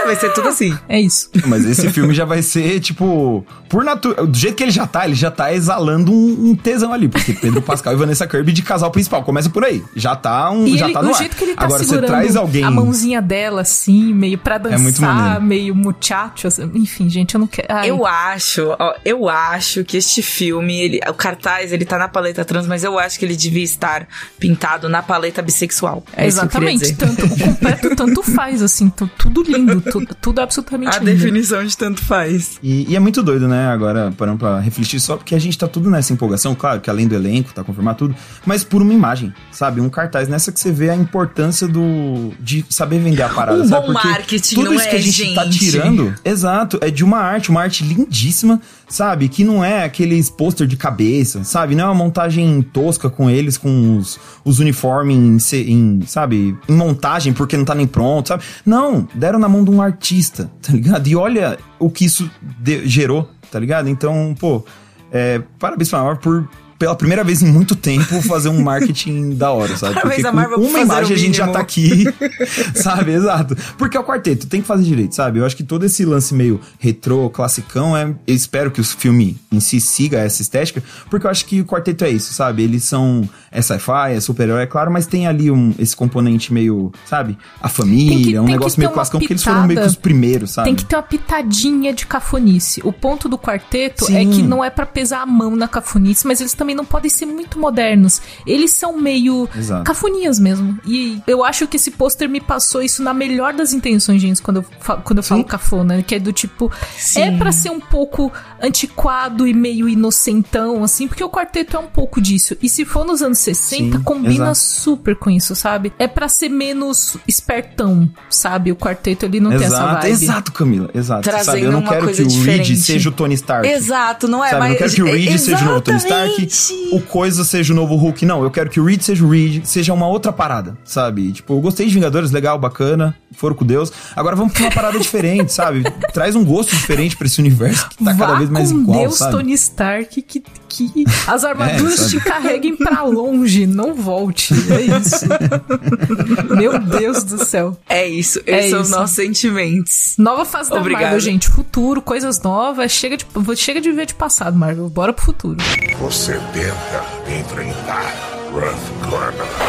Vai ser tudo assim. É isso. Mas esse filme já vai ser, tipo, por natureza. Do jeito que ele já tá, ele já tá exalando um, um tesão ali. Porque Pedro Pascal e Vanessa Kirby de casal principal. Começa por aí. Já tá um. E já ele, tá no ar. jeito que ele tá Agora você segurando traz alguém. a mãozinha dela, assim, meio pra dançar, muito maneiro. meio muchacho, assim. enfim, gente, eu não quero... ai. Eu acho, ó, eu acho que este filme, ele, o cartaz, ele tá na paleta trans, mas eu acho que ele devia estar pintado na paleta bissexual. É isso que eu queria Exatamente, dizer. tanto, o completo tanto faz, assim, tu- tudo lindo, tu- tudo absolutamente A lindo. definição de tanto faz. E, e é muito doido, né? Agora, parando pra refletir só, porque a gente tá tudo nessa empolgação, claro, que além do elenco, tá confirmado tudo, mas por uma imagem, sabe? Um cartaz nessa que você vê a importância do. de saber vender a parada, Um sabe? bom Porque marketing, tudo não isso que é, a gente, tá gente? tirando, exato, é de uma arte, uma arte lindíssima, sabe? Que não é aqueles pôster de cabeça, sabe? Não é uma montagem tosca com eles, com os, os uniformes em, em, sabe? Em montagem porque não tá nem pronto, sabe? Não, deram na mão de um artista, [LAUGHS] tá ligado? E olha o que isso de- gerou, tá ligado? Então, pô, é, parabéns pra por, pela primeira vez em muito tempo, fazer um marketing [LAUGHS] da hora, sabe? Porque com uma imagem a gente já tá aqui, [LAUGHS] sabe? Exato. Porque é o quarteto, tem que fazer direito, sabe? Eu acho que todo esse lance meio retrô, classicão, é, eu espero que o filme em si siga essa estética, porque eu acho que o quarteto é isso, sabe? Eles são, é sci-fi, é super-herói, é claro, mas tem ali um, esse componente meio, sabe? A família, que- um negócio meio classicão, porque eles foram meio que os primeiros, sabe? Tem que ter uma pitadinha de cafonice. O ponto do quarteto Sim. é que não é pra pesar a mão na cafonice, mas eles também não podem ser muito modernos. Eles são meio Exato. cafoninhas mesmo. E eu acho que esse pôster me passou isso na melhor das intenções, gente, quando eu, fa- quando eu falo cafona, que é do tipo, Sim. é pra ser um pouco antiquado e meio inocentão, assim, porque o quarteto é um pouco disso. E se for nos anos 60, Sim, combina exato. super com isso, sabe? É pra ser menos espertão, sabe? O quarteto ele não tem essa Exato, vibe. exato, Camila, exato. Trazendo sabe? Eu não uma quero coisa que o diferente. Reed seja o Tony Stark. Exato, não é? Sabe, eu mas, não quero que o Reed seja o Tony Stark, Exatamente. o Coisa seja o novo Hulk. Não, eu quero que o Reed seja o Reed, seja uma outra parada, sabe? Tipo, eu gostei de Vingadores, legal, bacana, foram com Deus. Agora vamos pra uma parada diferente, sabe? [LAUGHS] Traz um gosto diferente pra esse universo que tá Vá cada vez mais com igual, Deus, sabe? Tony Stark, que, as armaduras sabe? te carreguem pra longe, não volte. É isso. Meu Deus do céu. É isso, É esses são isso. nossos sentimentos. Nova fase da Obrigada. Marvel, gente. Futuro, coisas novas. Chega de, chega de ver de passado, Marvel. Bora pro futuro. Você tenta enfrentar Gunner.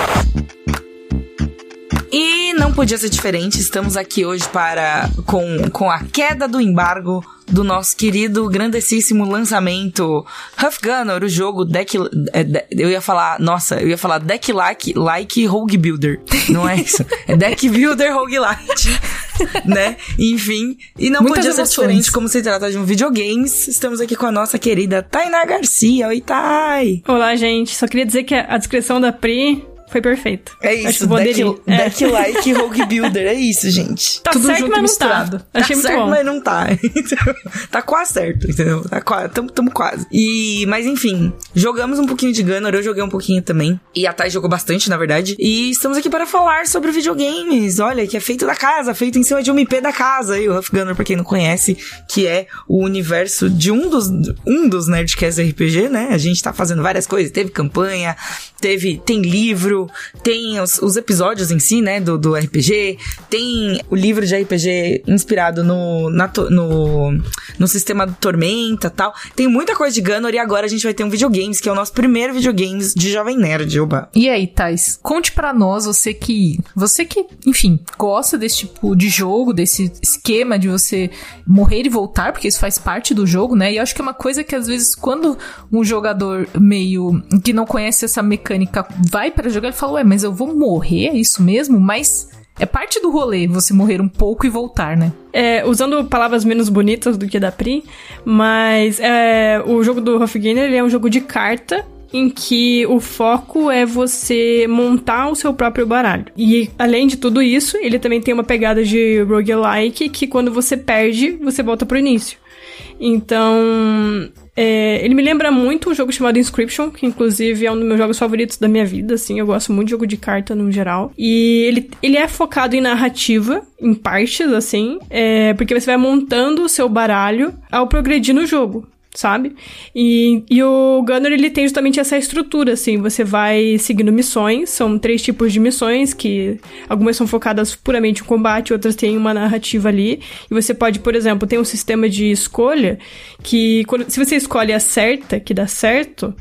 E não podia ser diferente, estamos aqui hoje para com, com a queda do embargo do nosso querido, grandessíssimo lançamento Huff Gunner, o jogo deck... é, de- eu ia falar, nossa, eu ia falar deck like, like Rogue Builder. Não é isso? É deck builder roguelite, [LAUGHS] né? Enfim, e não Muitas podia ser emoções. diferente como se trata de um videogames. Estamos aqui com a nossa querida Tainá Garcia. Oi, Tai! Olá, gente. Só queria dizer que a a descrição da Pri foi perfeita. É isso, deck. É. deck like Rogue Builder, é isso, gente. Tá Tudo certo, junto mas não misturado. tá. Achei tá muito certo, bom. mas não tá. [LAUGHS] Tá quase certo, entendeu? Tá quase, tamo, tamo quase. E, mas enfim, jogamos um pouquinho de Gunner, eu joguei um pouquinho também. E a Thay jogou bastante, na verdade. E estamos aqui para falar sobre videogames. Olha, que é feito da casa, feito em cima de um IP da casa. E o Huff Gunner, pra quem não conhece, que é o universo de um dos, um dos Nerdcasts RPG, né? A gente tá fazendo várias coisas. Teve campanha, teve, tem livro, tem os, os episódios em si, né, do, do RPG, tem o livro de RPG inspirado no, na no, no sistema do Tormenta tal. Tem muita coisa de Gunner e agora a gente vai ter um videogames, que é o nosso primeiro videogames de Jovem Nerd. E aí, Thais, conte pra nós, você que. Você que, enfim, gosta desse tipo de jogo, desse esquema de você morrer e voltar, porque isso faz parte do jogo, né? E eu acho que é uma coisa que às vezes, quando um jogador meio que não conhece essa mecânica vai pra jogar, ele fala, ué, mas eu vou morrer, é isso mesmo? Mas. É parte do rolê você morrer um pouco e voltar, né? É, usando palavras menos bonitas do que da Pri, mas é, o jogo do Hofgainer ele é um jogo de carta em que o foco é você montar o seu próprio baralho. E além de tudo isso, ele também tem uma pegada de roguelike que quando você perde, você volta pro início. Então, é, ele me lembra muito um jogo chamado Inscription, que inclusive é um dos meus jogos favoritos da minha vida, assim, eu gosto muito de jogo de carta no geral. E ele, ele é focado em narrativa, em partes, assim, é, porque você vai montando o seu baralho ao progredir no jogo sabe? E, e o Gunner, ele tem justamente essa estrutura, assim, você vai seguindo missões, são três tipos de missões, que algumas são focadas puramente em combate, outras têm uma narrativa ali, e você pode, por exemplo, ter um sistema de escolha, que quando, se você escolhe a certa, que dá certo,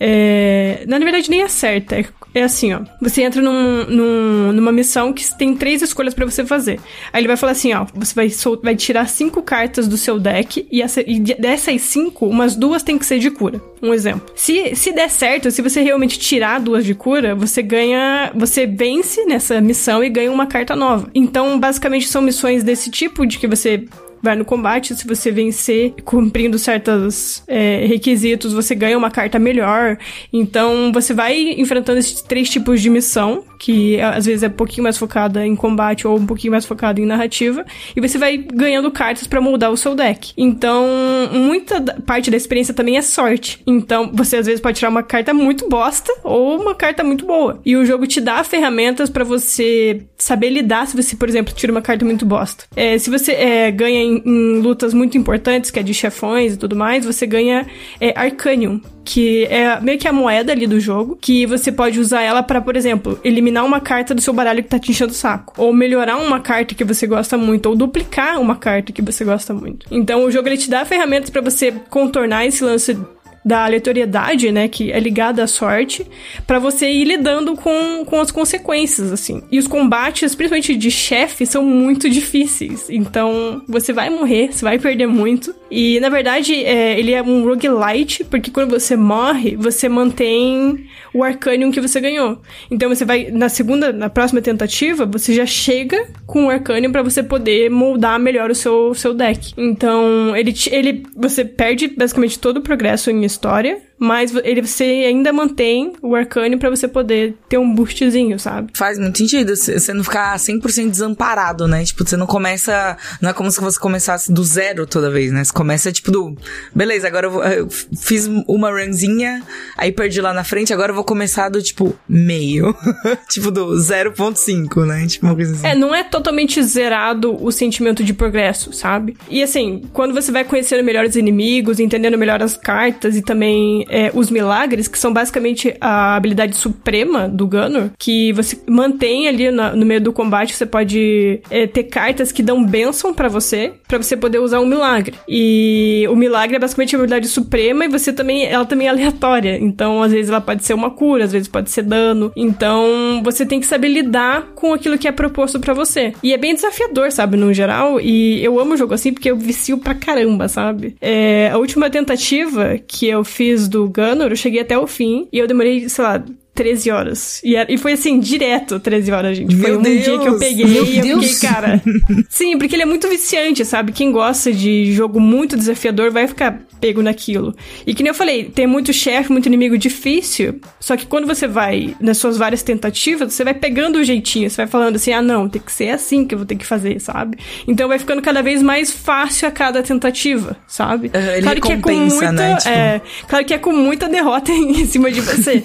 é, na verdade, nem é certa. É, é assim, ó. Você entra num, num, numa missão que tem três escolhas para você fazer. Aí ele vai falar assim, ó. Você vai, vai tirar cinco cartas do seu deck e, essa, e dessas cinco, umas duas tem que ser de cura. Um exemplo. Se, se der certo, se você realmente tirar duas de cura, você ganha. Você vence nessa missão e ganha uma carta nova. Então, basicamente, são missões desse tipo de que você vai no combate, se você vencer cumprindo certos é, requisitos, você ganha uma carta melhor. Então você vai enfrentando esses três tipos de missão, que às vezes é um pouquinho mais focada em combate ou um pouquinho mais focada em narrativa, e você vai ganhando cartas para moldar o seu deck. Então, muita parte da experiência também é sorte. Então, você às vezes pode tirar uma carta muito bosta ou uma carta muito boa. E o jogo te dá ferramentas para você saber lidar se você, por exemplo, tira uma carta muito bosta. É, se você é, ganha em, em, lutas muito importantes, que é de chefões e tudo mais, você ganha é, Arcanium, que é meio que a moeda ali do jogo, que você pode usar ela para, por exemplo, eliminar uma carta do seu baralho que tá te enchendo o saco, ou melhorar uma carta que você gosta muito, ou duplicar uma carta que você gosta muito. Então o jogo ele te dá ferramentas para você contornar esse lance da aleatoriedade, né, que é ligada à sorte, para você ir lidando com, com as consequências, assim. E os combates, principalmente de chefe, são muito difíceis. Então, você vai morrer, você vai perder muito. E, na verdade, é, ele é um roguelite, porque quando você morre, você mantém o Arcanium que você ganhou. Então, você vai, na segunda, na próxima tentativa, você já chega com o Arcanium para você poder moldar melhor o seu, seu deck. Então, ele, ele, você perde basicamente todo o progresso em história mas ele você ainda mantém o arcane para você poder ter um boostzinho, sabe? Faz muito sentido, você não ficar 100% desamparado, né? Tipo, você não começa, não é como se você começasse do zero toda vez, né? Você começa tipo do, beleza, agora eu, vou, eu fiz uma runzinha, aí perdi lá na frente, agora eu vou começar do tipo meio, [LAUGHS] tipo do 0.5, né? Tipo uma coisa assim. É, não é totalmente zerado o sentimento de progresso, sabe? E assim, quando você vai conhecendo melhor os inimigos, entendendo melhor as cartas e também é, os milagres, que são basicamente a habilidade suprema do Gunner, que você mantém ali na, no meio do combate, você pode é, ter cartas que dão bênção para você, para você poder usar um milagre. E o milagre é basicamente a habilidade suprema e você também, ela também é aleatória. Então, às vezes ela pode ser uma cura, às vezes pode ser dano. Então, você tem que saber lidar com aquilo que é proposto para você. E é bem desafiador, sabe, no geral. E eu amo o jogo assim porque eu vicio pra caramba, sabe? É, a última tentativa que eu fiz do do Gunner, eu cheguei até o fim e eu demorei, sei lá, 13 horas. E, era, e foi assim, direto 13 horas, gente. Foi Meu um Deus. dia que eu peguei e eu Deus. fiquei, cara. Sim, porque ele é muito viciante, sabe? Quem gosta de jogo muito desafiador vai ficar pego naquilo. E que nem eu falei, tem muito chefe, muito inimigo difícil. Só que quando você vai nas suas várias tentativas, você vai pegando o jeitinho. Você vai falando assim, ah, não, tem que ser assim que eu vou ter que fazer, sabe? Então vai ficando cada vez mais fácil a cada tentativa, sabe? Claro que é com muita. Né? Tipo... É, claro que é com muita derrota [LAUGHS] em cima de você.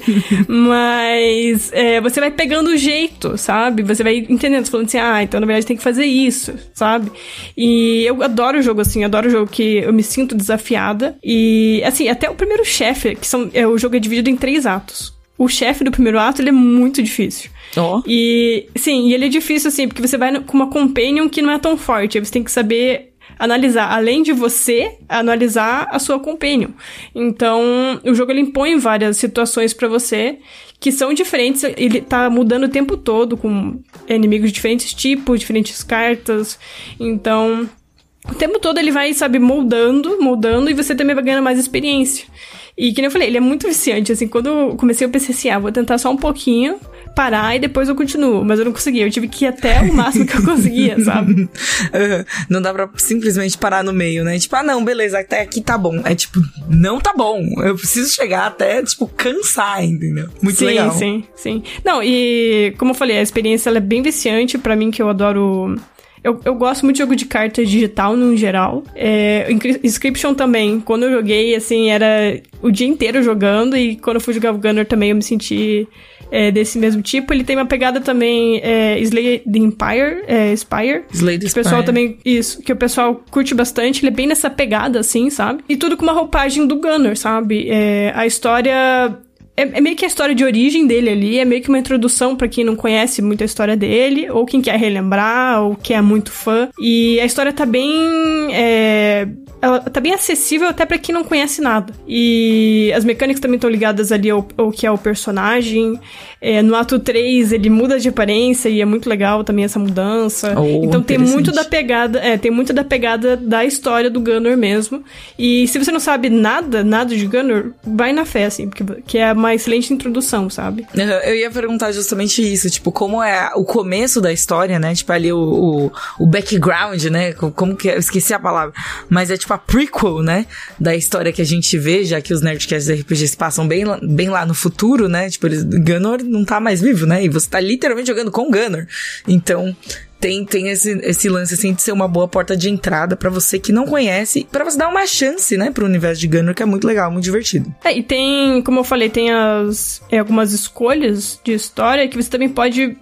Mas [LAUGHS] é, você vai pegando o jeito, sabe? Você vai entendendo, falando assim, ah, então na verdade tem que fazer isso, sabe? E eu adoro o jogo assim, adoro o jogo que eu me sinto desafiada e, assim, até o primeiro chefe, que são, é, o jogo é dividido em três atos. O chefe do primeiro ato, ele é muito difícil. Oh. E, sim, e ele é difícil, assim, porque você vai com uma companion que não é tão forte. Aí você tem que saber analisar, além de você, analisar a sua companion. Então, o jogo ele impõe várias situações para você que são diferentes, ele tá mudando o tempo todo com inimigos de diferentes tipos, diferentes cartas. Então, o tempo todo ele vai, sabe, moldando, moldando, e você também vai ganhando mais experiência. E que nem eu falei, ele é muito viciante, assim, quando eu comecei eu pensei assim, ah, vou tentar só um pouquinho, parar e depois eu continuo. Mas eu não consegui, eu tive que ir até o máximo que eu conseguia, [LAUGHS] sabe? não dá pra simplesmente parar no meio, né? Tipo, ah, não, beleza, até aqui tá bom. É tipo, não tá bom. Eu preciso chegar até, tipo, cansar, entendeu? Muito sim, legal. Sim, sim, sim. Não, e como eu falei, a experiência ela é bem viciante para mim, que eu adoro Eu, eu gosto muito de jogo de cartas digital, no geral. É, Inscription também. Quando eu joguei, assim, era o dia inteiro jogando. E quando eu fui jogar o Gunner também, eu me senti é, desse mesmo tipo. Ele tem uma pegada também é, Slay the Empire, é, Spire. Slay the que o pessoal Spire. também, isso, que o pessoal curte bastante. Ele é bem nessa pegada, assim, sabe? E tudo com uma roupagem do Gunner, sabe? É, a história é, é, meio que a história de origem dele ali, é meio que uma introdução para quem não conhece muito a história dele, ou quem quer relembrar, ou quem é muito fã. E a história tá bem. É, ela tá bem acessível até para quem não conhece nada. E as mecânicas também estão ligadas ali ao, ao, que é o personagem. É, no ato 3 ele muda de aparência e é muito legal também essa mudança. Oh, então tem muito da pegada, é, tem muito da pegada da história do Gunner mesmo. E se você não sabe nada, nada de Gunner, vai na fé, assim, porque que é uma excelente introdução, sabe? Eu ia perguntar justamente isso, tipo, como é o começo da história, né? Tipo, ali o, o, o background, né? Como que é? Eu esqueci a palavra. Mas é tipo a prequel, né? Da história que a gente vê, já que os Nerdcasts RPGs passam bem, bem lá no futuro, né? Tipo, eles, Gunner não tá mais vivo, né? E você tá literalmente jogando com Gunner. Então, tem, tem esse, esse lance assim de ser uma boa porta de entrada para você que não conhece, para você dar uma chance, né, pro universo de Gunner, que é muito legal, muito divertido. É, e tem, como eu falei, tem as é, algumas escolhas de história que você também pode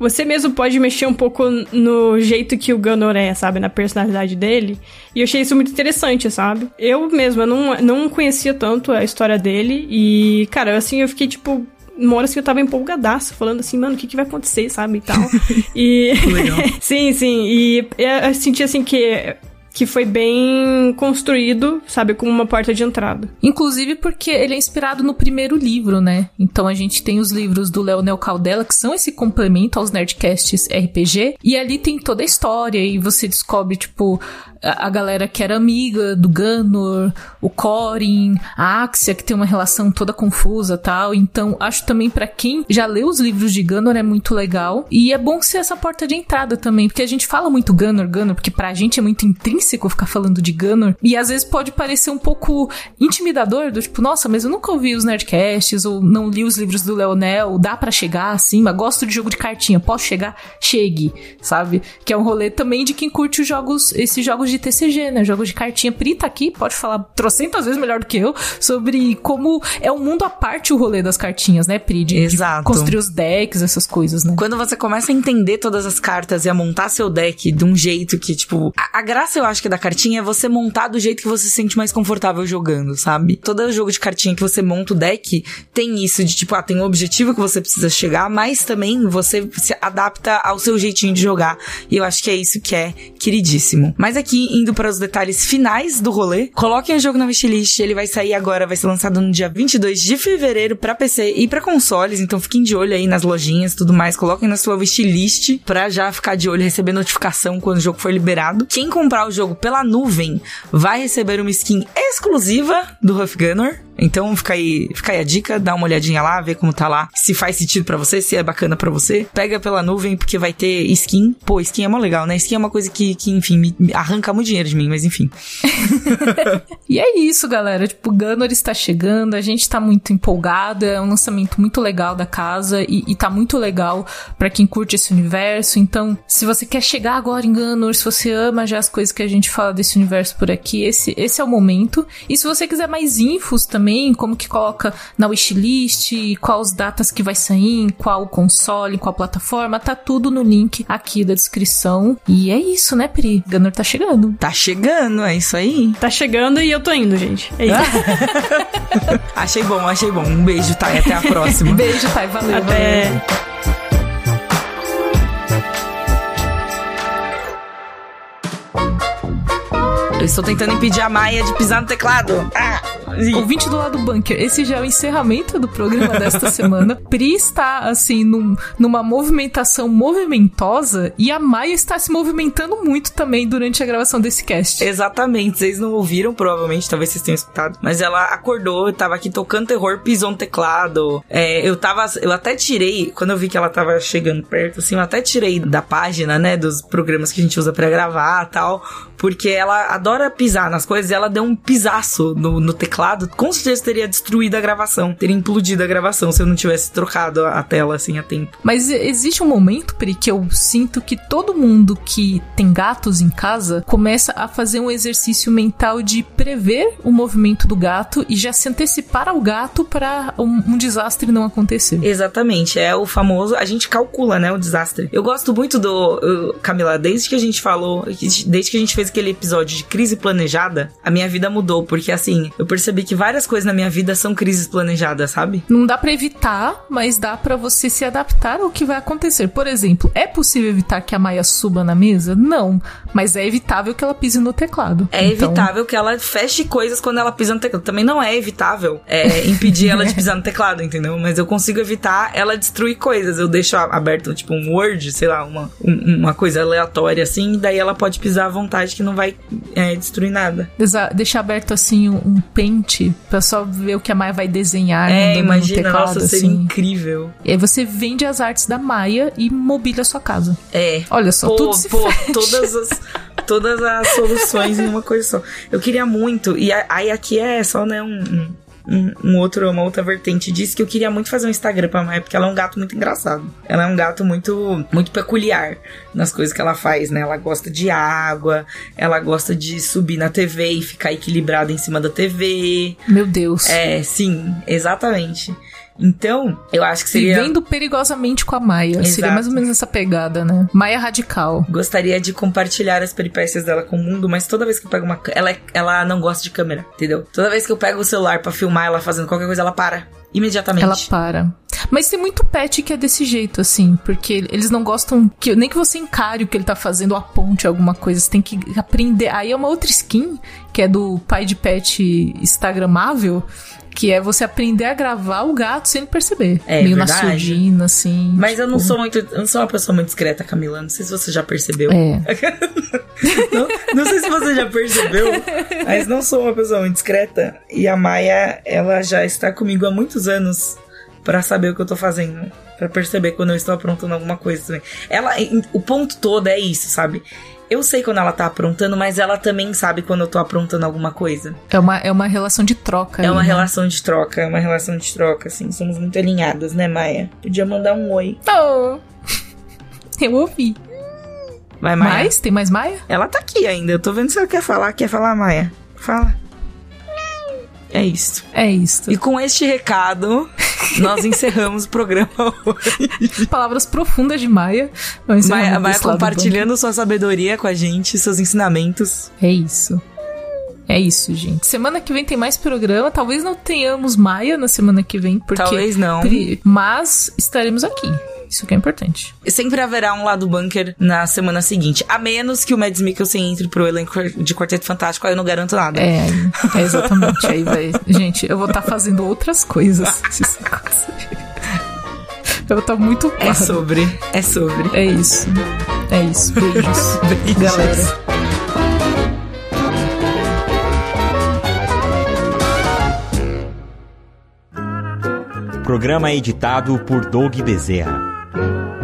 você mesmo pode mexer um pouco no jeito que o Gunner é, sabe? Na personalidade dele. E eu achei isso muito interessante, sabe? Eu mesma não, não conhecia tanto a história dele. E, cara, assim, eu fiquei tipo uma hora assim eu tava empolgadaço, falando assim, mano, o que, que vai acontecer, sabe? E tal. [LAUGHS] e. [LAUGHS] sim, sim. E eu senti assim que que foi bem construído, sabe, como uma porta de entrada. Inclusive porque ele é inspirado no primeiro livro, né? Então a gente tem os livros do Leonel Caldela, que são esse complemento aos Nerdcasts RPG, e ali tem toda a história, e você descobre, tipo, a, a galera que era amiga do Gunor, o Corin, a Axia, que tem uma relação toda confusa tal. Então, acho também para quem já leu os livros de Gunor é muito legal. E é bom ser essa porta de entrada também, porque a gente fala muito Gunor, Gunor, porque pra gente é muito intrínseco ficar falando de Gunor. E às vezes pode parecer um pouco intimidador, do tipo, nossa, mas eu nunca ouvi os Nerdcasts, ou não li os livros do Leonel, dá para chegar assim, mas gosto de jogo de cartinha, posso chegar? Chegue, sabe? Que é um rolê também de quem curte os jogos, esses jogos de TCG, né? Jogos de cartinha. Pri tá aqui, pode falar trocentas vezes melhor do que eu sobre como é um mundo à parte o rolê das cartinhas, né, Pri? De, Exato. De construir os decks, essas coisas, né? Quando você começa a entender todas as cartas e a montar seu deck de um jeito que, tipo, a, a graça eu acho que da cartinha é você montar do jeito que você se sente mais confortável jogando, sabe? Todo jogo de cartinha que você monta o deck tem isso de, tipo, ah, tem um objetivo que você precisa chegar, mas também você se adapta ao seu jeitinho de jogar. E eu acho que é isso que é queridíssimo. Mas aqui, indo para os detalhes finais do rolê, coloquem o jogo na wishlist, ele vai sair agora, vai ser lançado no dia 22 de fevereiro para PC e para consoles, então fiquem de olho aí nas lojinhas, tudo mais, coloquem na sua wishlist para já ficar de olho, receber notificação quando o jogo for liberado. Quem comprar o jogo pela nuvem vai receber uma skin exclusiva do Huff Gunner, então fica aí, fica aí a dica, dá uma olhadinha lá, vê como tá lá, se faz sentido para você, se é bacana para você. Pega pela nuvem porque vai ter skin. Pô, skin é mó legal, né? Skin é uma coisa que, que enfim, me, arranca muito dinheiro de mim, mas enfim. [LAUGHS] e é isso, galera. Tipo, o Gunner está chegando, a gente tá muito empolgado, é um lançamento muito legal da casa e, e tá muito legal para quem curte esse universo. Então, se você quer chegar agora em Gunner, se você ama já as coisas que a gente fala desse universo por aqui, esse, esse é o momento. E se você quiser mais infos também, como que coloca na wishlist, quais datas que vai sair, qual console, qual plataforma, tá tudo no link aqui da descrição. E é isso, né, Pri? Gunner tá chegando. Tá chegando, é isso aí. Tá chegando e eu tô indo, gente. É isso. [LAUGHS] achei bom, achei bom. Um beijo, Thay. Até a próxima. [LAUGHS] beijo, Thay. Valeu. Até. Valeu. Eu estou tentando impedir a Maia de pisar no teclado. Ah! Ouvinte do lado bunker, esse já é o encerramento do programa desta [LAUGHS] semana. Pri está, assim, num, numa movimentação movimentosa e a Maia está se movimentando muito também durante a gravação desse cast. Exatamente, vocês não ouviram, provavelmente, talvez vocês tenham escutado, mas ela acordou, tava aqui tocando terror, pisou no teclado. É, eu tava, eu até tirei, quando eu vi que ela tava chegando perto, assim, eu até tirei da página, né, dos programas que a gente usa para gravar tal, porque ela adora pisar nas coisas e ela deu um pisaço no, no teclado. Com certeza teria destruído a gravação, teria implodido a gravação se eu não tivesse trocado a tela assim a tempo. Mas existe um momento, Pri, que eu sinto que todo mundo que tem gatos em casa começa a fazer um exercício mental de prever o movimento do gato e já se antecipar ao gato para um, um desastre não acontecer. Exatamente, é o famoso, a gente calcula, né, o desastre. Eu gosto muito do, Camila, desde que a gente falou, desde que a gente fez aquele episódio de crise planejada, a minha vida mudou, porque assim, eu percebi que várias coisas na minha vida são crises planejadas, sabe? Não dá para evitar, mas dá para você se adaptar ao que vai acontecer. Por exemplo, é possível evitar que a Maia suba na mesa? Não, mas é evitável que ela pise no teclado. É então... evitável que ela feche coisas quando ela pisa no teclado. Também não é evitável é, impedir ela de [LAUGHS] pisar no teclado, entendeu? Mas eu consigo evitar ela destruir coisas. Eu deixo aberto, tipo, um Word, sei lá, uma, uma coisa aleatória assim, e daí ela pode pisar à vontade que não vai é, destruir nada. Deixar aberto assim um pente pra só ver o que a Maia vai desenhar. É, imagina, teclado, nossa, assim. seria incrível. E aí você vende as artes da Maia e mobília a sua casa. É. Olha só, pô, tudo se pô, todas as todas as soluções em uma coisa só. Eu queria muito, e aí aqui é só, né, um, um, um, outro, uma outra vertente disso que eu queria muito fazer um Instagram pra Maia, porque ela é um gato muito engraçado. Ela é um gato muito, muito peculiar nas coisas que ela faz, né? Ela gosta de água, ela gosta de subir na TV e ficar equilibrada em cima da TV. Meu Deus. É, sim, exatamente. Então, eu acho que seria. Vivendo perigosamente com a Maia. Exato. Seria mais ou menos essa pegada, né? Maia radical. Gostaria de compartilhar as peripécias dela com o mundo, mas toda vez que eu pego uma. Ela, é, ela não gosta de câmera, entendeu? Toda vez que eu pego o celular para filmar ela fazendo qualquer coisa, ela para. Imediatamente. Ela para. Mas tem muito pet que é desse jeito, assim, porque eles não gostam que nem que você encare o que ele tá fazendo, aponte alguma coisa. Você tem que aprender. Aí é uma outra skin, que é do pai de pet Instagramável, que é você aprender a gravar o gato sem perceber. É, Meio verdade. na surdina, assim. Mas tipo... eu não tipo sou muito. Eu não sou uma pessoa muito discreta, Camila. Não sei se você já percebeu. É. [LAUGHS] não, não sei se você já percebeu, mas não sou uma pessoa muito discreta. E a Maia, ela já está comigo há muitos anos para saber o que eu tô fazendo. para perceber quando eu estou aprontando alguma coisa também. Ela, o ponto todo é isso, sabe? Eu sei quando ela tá aprontando, mas ela também sabe quando eu tô aprontando alguma coisa. É uma, é uma relação de troca. É aí, uma né? relação de troca, é uma relação de troca, assim. Somos muito alinhadas, né, Maia? Podia mandar um oi. Oh! [LAUGHS] Eu ouvi. Vai, Maia. Mais? Tem mais Maia? Ela tá aqui ainda. Eu tô vendo se ela quer falar. Quer falar, Maia? Fala. É isso. É isso. E com este recado, nós encerramos o programa hoje. [LAUGHS] Palavras profundas de Maia. Maia, Maia compartilhando sua sabedoria com a gente, seus ensinamentos. É isso. É isso, gente. Semana que vem tem mais programa. Talvez não tenhamos Maia na semana que vem, porque. Talvez não. Mas estaremos aqui. Isso que é importante. Sempre haverá um lado bunker na semana seguinte. A menos que o Mads Mikkelsen entre pro elenco de Quarteto Fantástico, aí eu não garanto nada. É, é exatamente. aí vai. Gente, eu vou estar tá fazendo outras coisas. eu vou estar tá muito claro. É sobre. É sobre. É isso. É isso. Beijos. [LAUGHS] Beijos. Galera. Programa editado por Doug Bezerra. Thank you.